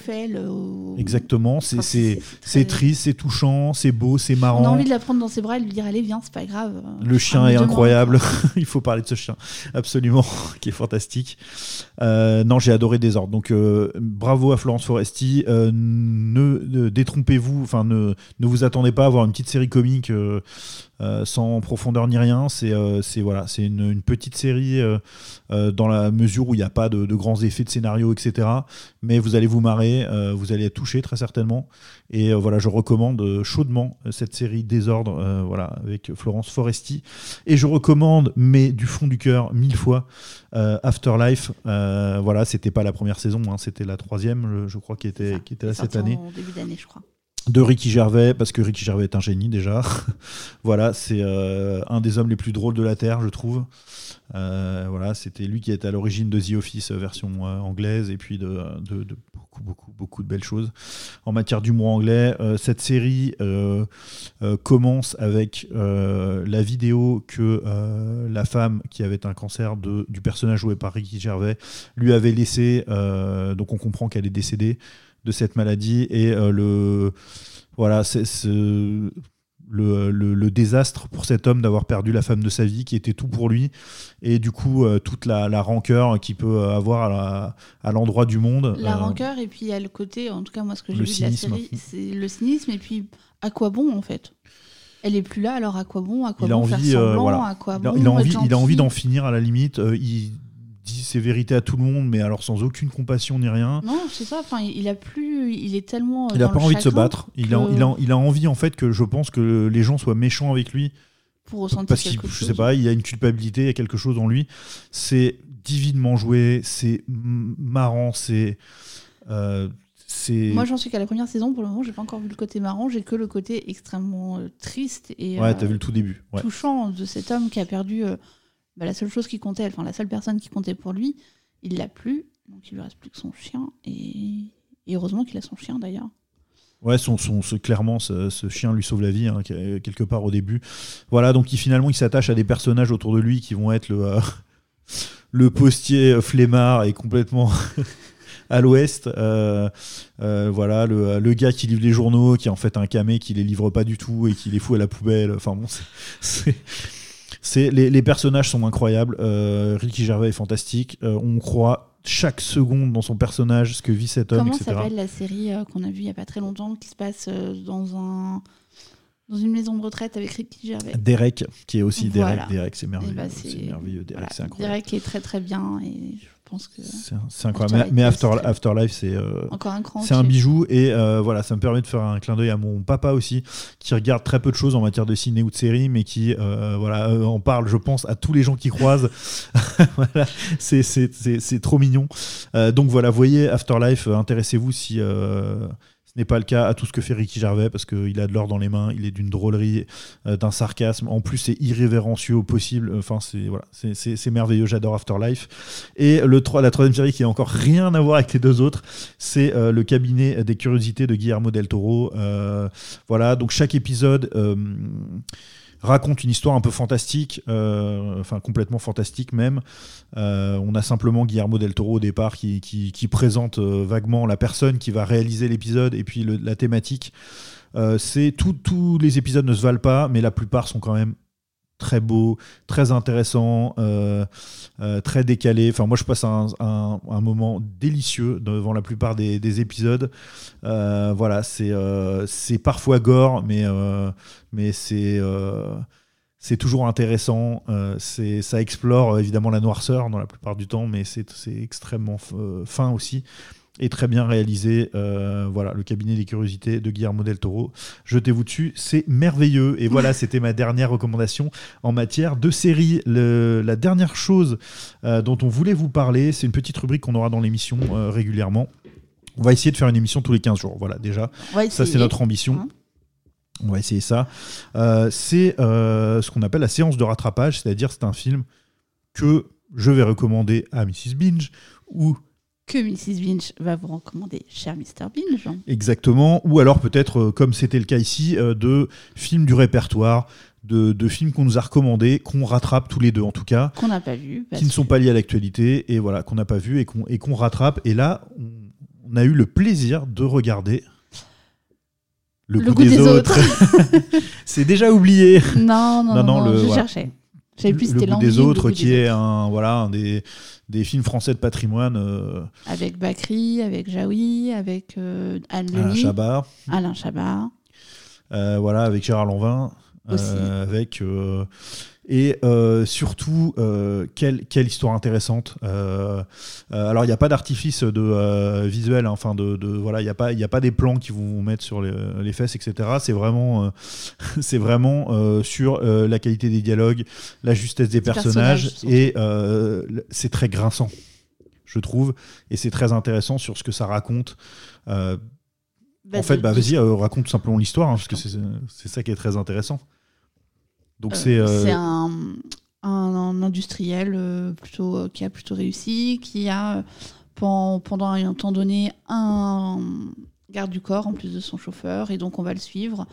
au- exactement, c'est très- triste, c'est touchant, c'est beau, c'est On a marrant. envie de la prendre dans ses bras et de lui dire Allez, viens, c'est pas grave. Le chien est incroyable. Il faut parler de ce chien, absolument, qui est fantastique. Euh, non, j'ai adoré Désordre. Donc, euh, bravo à Florence Foresti. Euh, ne, ne détrompez-vous, enfin, ne, ne vous attendez pas à avoir une petite série comique euh, sans profondeur ni rien. C'est euh, voilà, c'est une, une petite série euh, dans la mesure où il n'y a pas de, de grands effets de scénario, etc. Mais vous allez vous marrer, vous allez être touché très certainement. Et voilà, je recommande chaudement cette série Désordre, voilà, avec Florence Foresti. Et je recommande, mais du fond du cœur, mille fois, Afterlife. Voilà, c'était pas la première saison, hein, c'était la troisième, je, je crois, qui était, qui était là cette année En début d'année, je crois. De Ricky Gervais, parce que Ricky Gervais est un génie déjà. voilà, c'est euh, un des hommes les plus drôles de la Terre, je trouve. Euh, voilà, c'était lui qui était à l'origine de The Office euh, version anglaise et puis de, beaucoup, beaucoup, beaucoup de belles choses. En matière d'humour anglais, cette série commence avec la vidéo que la femme qui avait un cancer du personnage joué par Ricky Gervais lui avait laissé. donc on comprend qu'elle est décédée de cette maladie et euh, le voilà c'est ce- le, le- le désastre pour cet homme d'avoir perdu la femme de sa vie qui était tout pour lui et du coup euh, toute la, la rancœur qu'il peut avoir à l'endroit du monde La Euh, rancœur, et puis il y a le côté, en tout cas, moi, ce que j'ai le vu de la cynisme. série, c'est le cynisme, et puis à quoi bon, en fait? Elle est plus là, alors à quoi bon? À quoi il a faire envie, euh, semblant? voilà. À quoi il, a, il envie, il a envie d'en finir à la limite. Euh, il dit ses vérités à tout le monde, mais alors sans aucune compassion ni rien. Non, c'est ça. Enfin, il a plus. Il est tellement. Il a dans pas envie de se battre. Il a, il, a, il a envie en fait que je pense que les gens soient méchants avec lui Pour ressentir parce quelque je chose. sais pas, il y a une culpabilité, il y a quelque chose en lui. C'est divinement joué, c'est marrant, c'est, euh, c'est. Moi, j'en suis qu'à la première saison. Pour le moment, j'ai pas encore vu le côté marrant. J'ai que le côté extrêmement euh, triste et ouais, euh, t'as vu le tout début. Ouais. touchant de cet homme qui a perdu euh, bah, la seule chose qui comptait, enfin la seule personne qui comptait pour lui. Il l'a plus, donc il lui reste plus que son chien. Et, heureusement qu'il a son chien d'ailleurs. Ouais, son, son, clairement, ce, chien lui sauve la vie, hein, quelque part au début. Voilà, donc il, finalement, il s'attache à des personnages autour de lui qui vont être le, euh, le postier euh, flemmard et complètement à l'ouest. Euh, voilà, le, le gars qui livre les journaux, qui est en fait un camé qui les livre pas du tout et qui les fout à la poubelle. Enfin bon, c'est- c'est. les, les personnages sont incroyables. Euh, Ricky Gervais est fantastique. Euh, on croit chaque seconde dans son personnage, ce que vit cet homme, Comment etc. s'appelle la série euh, qu'on a vue il y a pas très longtemps qui se passe dans un dans une maison de retraite avec Ricky Gervais? Derek, qui est aussi Voilà. Derek. Derek, c'est Eh merveilleux. ben, c'est- merveilleux. Derek, voilà, c'est incroyable. Derek est très très bien et je pense que C'est incroyable. Mais, Afterlife, mais c'est After, Afterlife, c'est euh, encore un cran. c'est un au-dessus. bijou. Et euh, voilà, ça me permet de faire un clin d'œil à mon papa aussi, qui regarde très peu de choses en matière de ciné ou de série, mais qui euh, voilà, en parle, je pense, à tous les gens qui croisent. voilà, c'est- trop mignon. Donc voilà, voyez Afterlife, intéressez-vous si. N'est pas le cas à tout ce que fait Ricky Gervais parce qu'il a de l'or dans les mains, il est d'une drôlerie, euh, d'un sarcasme. En plus, c'est irrévérencieux au possible. Enfin, c'est voilà, merveilleux. J'adore Afterlife. Et le 3, la troisième série qui n'a encore rien à voir avec les deux autres, c'est euh, le cabinet des curiosités de Guillermo del Toro. Euh, voilà, donc chaque épisode raconte une histoire un peu fantastique, euh, enfin complètement fantastique même. Euh, on a simplement Guillermo del Toro au départ qui, présente euh, vaguement la personne qui va réaliser l'épisode et puis la thématique. C'est tous les épisodes ne se valent pas, mais la plupart sont quand même très beaux, très intéressants, euh, euh, très décalés. Enfin, moi, je passe un, moment délicieux devant la plupart des, des épisodes. Euh, voilà, c'est parfois gore, mais, c'est c'est toujours intéressant. Euh, ça explore euh, évidemment la noirceur dans la plupart du temps, mais c'est extrêmement euh, fin aussi et très bien réalisé. Euh, voilà, le cabinet des curiosités de Guillermo del Toro. Jetez-vous dessus, c'est merveilleux. Et voilà, c'était ma dernière recommandation en matière de série. Le- la dernière chose euh, dont on voulait vous parler, c'est une petite rubrique qu'on aura dans l'émission euh, régulièrement. On va essayer de faire une émission tous les 15 jours. Voilà, déjà. Ça, c'est notre ambition. Hein. On va essayer ça. Euh, c'est euh, ce qu'on appelle la séance de rattrapage, c'est-à-dire c'est un film que je vais recommander à Mrs. Binge ou que Mrs. Binge va vous recommander, cher Mr. Binge. Exactement, ou alors peut-être, euh, comme c'était le cas ici, de films du répertoire, de, de films qu'on nous a recommandés, qu'on rattrape tous les deux en tout cas, Qu'on n'a pas vu. qui ne sont pas liés à l'actualité, et voilà, qu'on n'a pas vu et qu'on rattrape. Et là, on, on a eu le plaisir de regarder Le, Le goût des autres. C'est déjà oublié. Non, non, Non, non, non, non, le- je voilà. cherchais. J'avais plus c'était des autres, qui des est autres. un, voilà, un des, des films français de patrimoine. euh, Avec Bakri, avec Jaoui, avec euh, Anne Alain Leni, Chabat. Alain Chabat. Euh, voilà, avec Gérard Lanvin. Aussi. avec, et euh, surtout, euh, quelle, quelle histoire intéressante. Euh, alors, il n'y a pas d'artifice de, visuel, hein, enfin, de, de- voilà, il n'y a, pas- il a pas des plans qui vont vous mettre sur les, les fesses, etc. C'est vraiment, c'est vraiment sur la qualité des dialogues, la justesse des personnages, et c'est très grinçant, je trouve, et c'est très intéressant sur ce que ça raconte. En fait, bah, vas-y, raconte simplement l'histoire, hein, parce que c'est ça qui est très intéressant. Donc Euh, c'est euh, c'est un, un- un industriel euh, plutôt, qui a plutôt réussi, qui a pen- pendant un temps donné un garde du corps en plus de son chauffeur, et donc on va le suivre.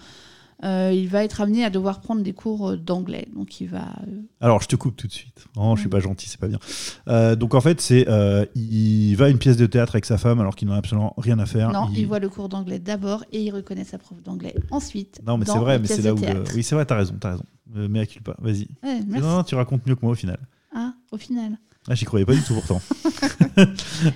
Euh, il va être amené à devoir prendre des cours d'anglais, donc il va. Alors, je te coupe tout de suite. Oh, je suis pas gentil, c'est pas bien. Euh, donc en fait, c'est euh, il va à une pièce de théâtre avec sa femme alors qu'il n'en a absolument rien à faire. Non, il... voit le cours d'anglais d'abord et il reconnaît sa prof d'anglais ensuite. Non, mais c'est vrai, mais c'est là où. le-. Oui, c'est vrai, t'as raison, t'as raison. Euh, mais accule pas, vas-y. Ouais, merci. Non, non, tu racontes mieux que moi au final. Ah, au final. Ah, J'y croyais pas du tout pourtant.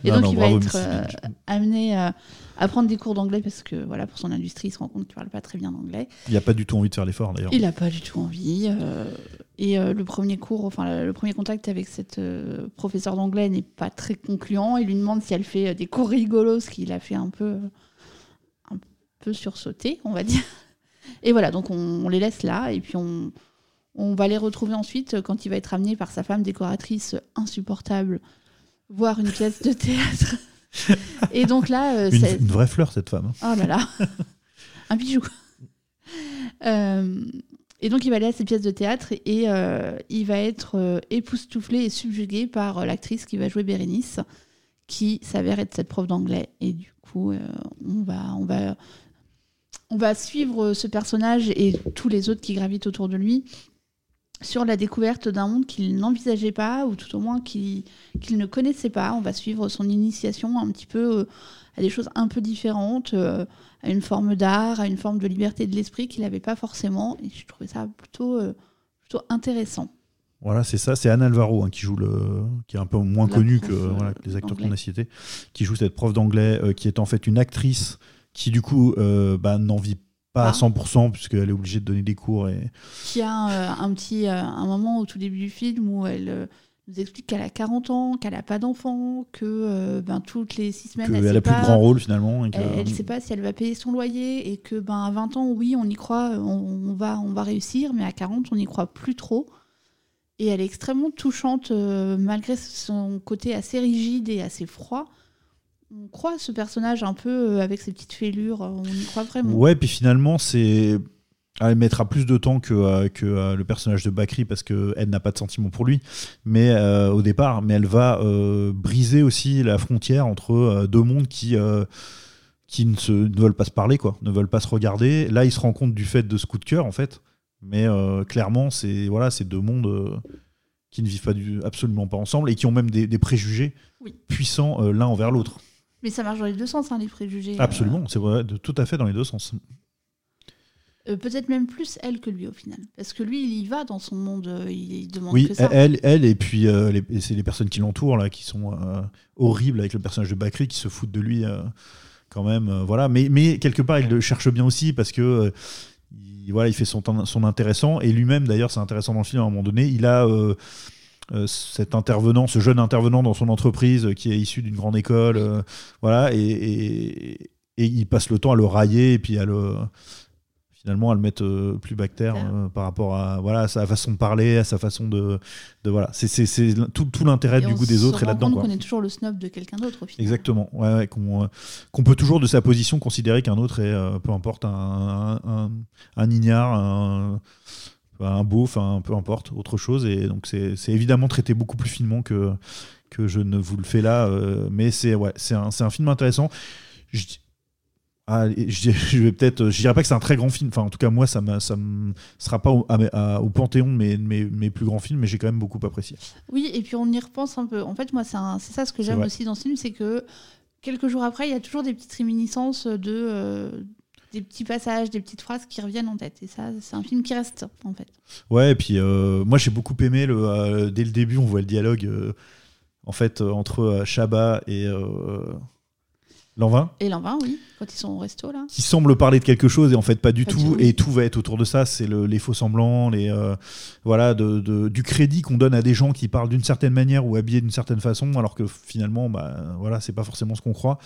Et Non, donc non, il bravo, va être euh, amené euh, à prendre des cours d'anglais parce que voilà pour son industrie il se rend compte qu'il parle pas très bien anglais. Il a pas du tout envie de faire l'effort d'ailleurs. Il n'a pas du tout envie. euh, et le premier cours, enfin le, premier contact avec cette professeure d'anglais n'est pas très concluant. Il lui demande si elle fait des cours rigolos, ce qui l'a fait un peu, un peu sursauter, on va dire. Et voilà, donc on, on les laisse là et puis on, on va les retrouver ensuite euh, quand il va être amené par sa femme décoratrice insupportable voir une pièce de théâtre. et donc là, euh, Une, vraie fleur cette femme. Oh là là, un bijou. Euh, et donc il va aller à cette pièce de théâtre et euh, il va être euh, époustouflé et subjugué par l'actrice qui va jouer Bérénice, qui s'avère être cette prof d'anglais. Et du coup, on, va, on, va, on va suivre ce personnage et tous les autres qui gravitent autour de lui sur la découverte d'un monde qu'il n'envisageait pas, ou tout au moins qu'il ne connaissait pas. On va suivre son initiation un petit peu euh, à des choses un peu différentes, euh, à une forme d'art, à une forme de liberté de l'esprit qu'il n'avait pas forcément. Et je trouvais ça plutôt, euh, plutôt intéressant. Voilà, c'est ça. C'est Anne Alvaro hein, qui joue le, qui est un peu moins connue que euh, voilà, que les acteurs qu'on a cités, qui joue cette prof d'anglais, euh, qui est en fait une actrice qui du coup euh, bah, n'en vit pas à Ah. 100% puisqu'elle est obligée de donner des cours et Qui a euh, un petit euh, un moment au tout début du film où elle euh, nous explique qu'elle a 40 ans, qu'elle n'a pas d'enfant, que euh, ben, toutes les six semaines, qu'elle elle a sait plus de grand rôle finalement. Et que- Elle ne sait pas si elle va payer son loyer et que ben à 20 ans, oui, on y croit, on, on va, on va réussir, mais à 40, on n'y croit plus trop. Et elle est extrêmement touchante, euh, malgré son côté assez rigide et assez froid. On croit à ce personnage un peu euh, avec ses petites fêlures, euh, on y croit vraiment. Ouais, puis finalement, c'est. Elle mettra plus de temps que, euh, que euh, le personnage de Bakri parce qu'elle n'a pas de sentiment pour lui mais euh, au départ, mais elle va euh, briser aussi la frontière entre euh, deux mondes qui, euh, qui ne, se, ne veulent pas se parler, quoi, ne veulent pas se regarder. Là, il se rend compte du fait de ce coup de cœur, en fait. Mais euh, clairement, c'est voilà, deux mondes qui ne vivent pas du, absolument pas ensemble et qui ont même des, des préjugés Oui. puissants euh, l'un envers l'autre. Mais ça marche dans les deux sens, hein, les préjugés. Absolument, c'est vrai, de- tout à fait dans les deux sens. Euh, Peut-être même plus elle que lui au final. Parce que lui, il y va dans son monde, euh, il, il demande Oui, que ça. elle, elle et puis euh, les- et c'est les personnes qui l'entourent là qui sont euh, horribles avec le personnage de Bakri qui se foutent de lui euh, quand même. euh, voilà, mais, mais quelque part il le cherche bien aussi parce que euh, il, voilà, il fait son, son intéressant et lui-même d'ailleurs c'est intéressant dans le film à un moment donné. Il a euh, euh, cet intervenant, ce jeune intervenant dans son entreprise euh, qui est issu d'une grande école, euh, voilà, et, et, et il passe le temps à le railler et puis à le finalement à le mettre euh, plus bactère euh, par rapport à voilà à sa façon de parler, à sa façon de, de voilà. C'est tout, tout l'intérêt du on goût des autres est là-dedans. qu'on est toujours le snob de quelqu'un d'autre au final. Exactement. Ouais, ouais, qu'on euh, peut toujours de sa position considérer qu'un autre est, euh, peu importe, un, un, un, un ignare, un, un beauf, un, peu importe, autre chose. Et donc c'est évidemment traité beaucoup plus finement que, que je ne vous le fais là. euh, mais c'est ouais, un, un film intéressant. Je, ah, vais peut-être, je dirais pas que c'est un très grand film. Enfin, en tout cas, moi, ça ne ça sera pas au, à mes- à- au panthéon de mes, mes, mes plus grands films, mais j'ai quand même beaucoup apprécié. Oui, et puis on y repense un peu. En fait, moi, c'est ça ce que j'aime aussi dans ce film, c'est que quelques jours après, il y a toujours des petites réminiscences de euh, des petits passages, des petites phrases qui reviennent en tête. Et ça, c'est un film qui reste en fait. Ouais, et puis euh, moi j'ai beaucoup aimé le, euh, dès le début, on voit le dialogue euh, en fait entre Chabat et Lanvin Et l'envin, oui, quand ils sont au resto là. qui semble parler de quelque chose et en fait pas du Pas du tout et tout va être autour de ça c'est le- les faux semblants les euh, voilà de, de- du crédit qu'on donne à des gens qui parlent d'une certaine manière ou habillés d'une certaine façon alors que finalement bah voilà c'est pas forcément ce qu'on croit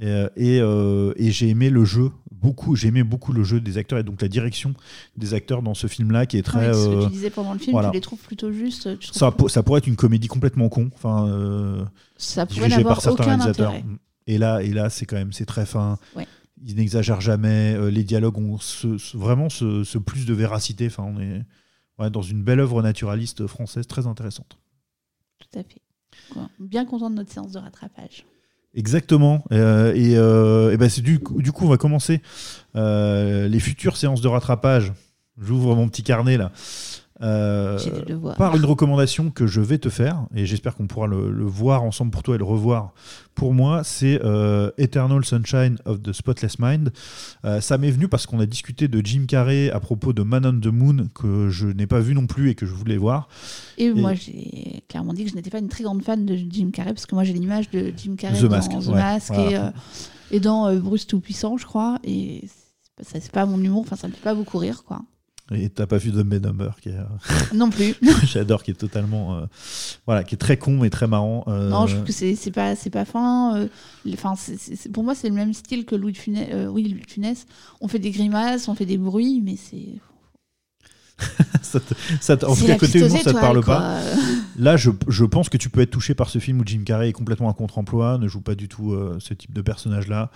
et, euh, et, euh, et j'ai aimé le jeu beaucoup j'ai aimé beaucoup le jeu des acteurs et donc la direction des acteurs dans ce film là qui est très Ouais, ce que euh, tu disais pendant le film, voilà. tu les trouves plutôt justes. tu ça, pourrait être une comédie complètement con, enfin, euh, Ça pourrait n'avoir aucun réalisateurs. intérêt. Et là, et là, c'est quand même, c'est très fin. Ouais. Ils n'exagèrent jamais. les dialogues ont ce- ce- vraiment ce, ce plus de véracité. Enfin, on est ouais, dans une belle œuvre naturaliste française très intéressante. Tout à fait. Bien content de notre séance de rattrapage. Exactement. Euh, et euh, ben c'est du, du coup, on va commencer euh, les futures séances de rattrapage. J'ouvre mon petit carnet là. Euh, par une recommandation que je vais te faire, et j'espère qu'on pourra le, le voir ensemble pour toi et le revoir pour moi, c'est euh, Eternal Sunshine of the Spotless Mind. Euh, ça m'est venu parce qu'on a discuté de Jim Carrey à propos de Man on the Moon, que je n'ai pas vu non plus et que je voulais voir. Et, moi, j'ai clairement dit que je n'étais pas une très grande fan de Jim Carrey, parce que moi, j'ai l'image de Jim Carrey The dans Mask, The ouais, Mask voilà. et, et dans Bruce Tout-Puissant, je crois. Et c'est pas- ça, c'est pas mon humour, enfin, ça me fait pas beaucoup rire, quoi. Et t'as pas vu Dumb and Dumber, qui est, euh, Non plus. j'adore, qui est totalement, euh, voilà, qui est très con mais très marrant. euh, Non, je trouve que c'est c'est pas, c'est pas fin. Enfin, pour moi, c'est le même style que Louis de Funès. oui, Louis de Funès. On fait des grimaces, on fait des bruits, mais c'est. ça te- ça te- en c'est tout cas, côté humour, ça te parle quoi. pas. Là, je, je pense que tu peux être touché par ce film où Jim Carrey est complètement un contre-emploi, ne joue pas du tout ce type de personnage-là.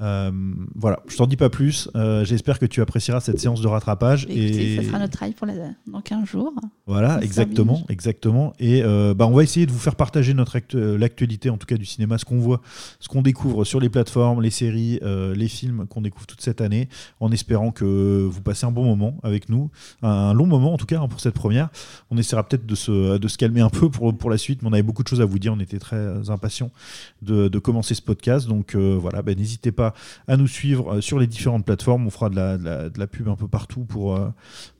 Euh, voilà, je t'en dis pas plus. Euh, J'espère que tu apprécieras cette séance de rattrapage. Écoutez, et ça sera notre travail pour la, dans 15 jours. voilà, exactement, exactement. Et euh, bah, on va essayer de vous faire partager notre l'actualité, en tout cas du cinéma, ce qu'on voit, ce qu'on découvre sur les plateformes, les séries, les films qu'on découvre toute cette année, en espérant que vous passez un bon moment avec nous, un, long moment en tout cas hein, pour cette première. On essaiera peut-être de se, de se calmer un peu pour, pour la suite, mais on avait beaucoup de choses à vous dire. On était très impatients de, de commencer ce podcast, donc euh, voilà, bah, n'hésitez pas à nous suivre euh, sur les différentes plateformes. On fera de la, de la, de la pub un peu partout pour, euh,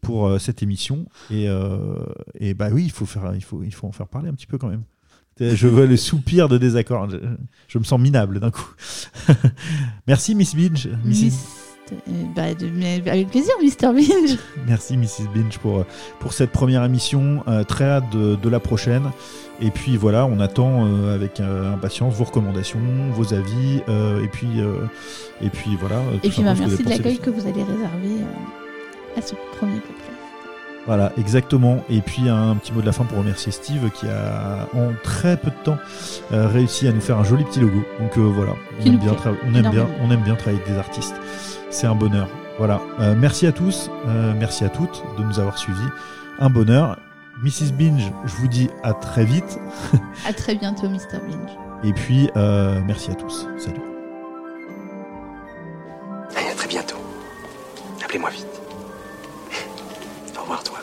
pour euh, cette émission. Et, euh, et bah oui, il faut, faire, il, faut, il faut en faire parler un petit peu quand même. Je vois le soupir de désaccord. Je, je me sens minable d'un coup. Merci Miss Binge. Miss- bah, de- mais avec plaisir, Mr. Binge. Merci Mrs. Binge pour, euh, pour cette première émission. Euh, très hâte de, de la prochaine. Et puis voilà, on attend euh, avec euh, impatience vos recommandations, vos avis. euh, et, puis, euh, et puis voilà. euh, Et puis, bah, merci de l'accueil que vous allez réserver euh, à ce premier podcast. Voilà, exactement. Et puis un petit mot de la fin pour remercier Steve qui a en très peu de temps euh, réussi à nous faire un joli petit logo. Donc euh, voilà, on aime, bien aime on aime bien travailler avec des artistes c'est un bonheur. Voilà. Euh, merci à tous, euh, merci à toutes de nous avoir suivis. Un bonheur. Mrs. Binge, je vous dis à très vite. à très bientôt, Mr. Binge. Et puis, euh, merci à tous. Salut. Allez, à très bientôt. Appelez-moi vite. Au revoir, toi.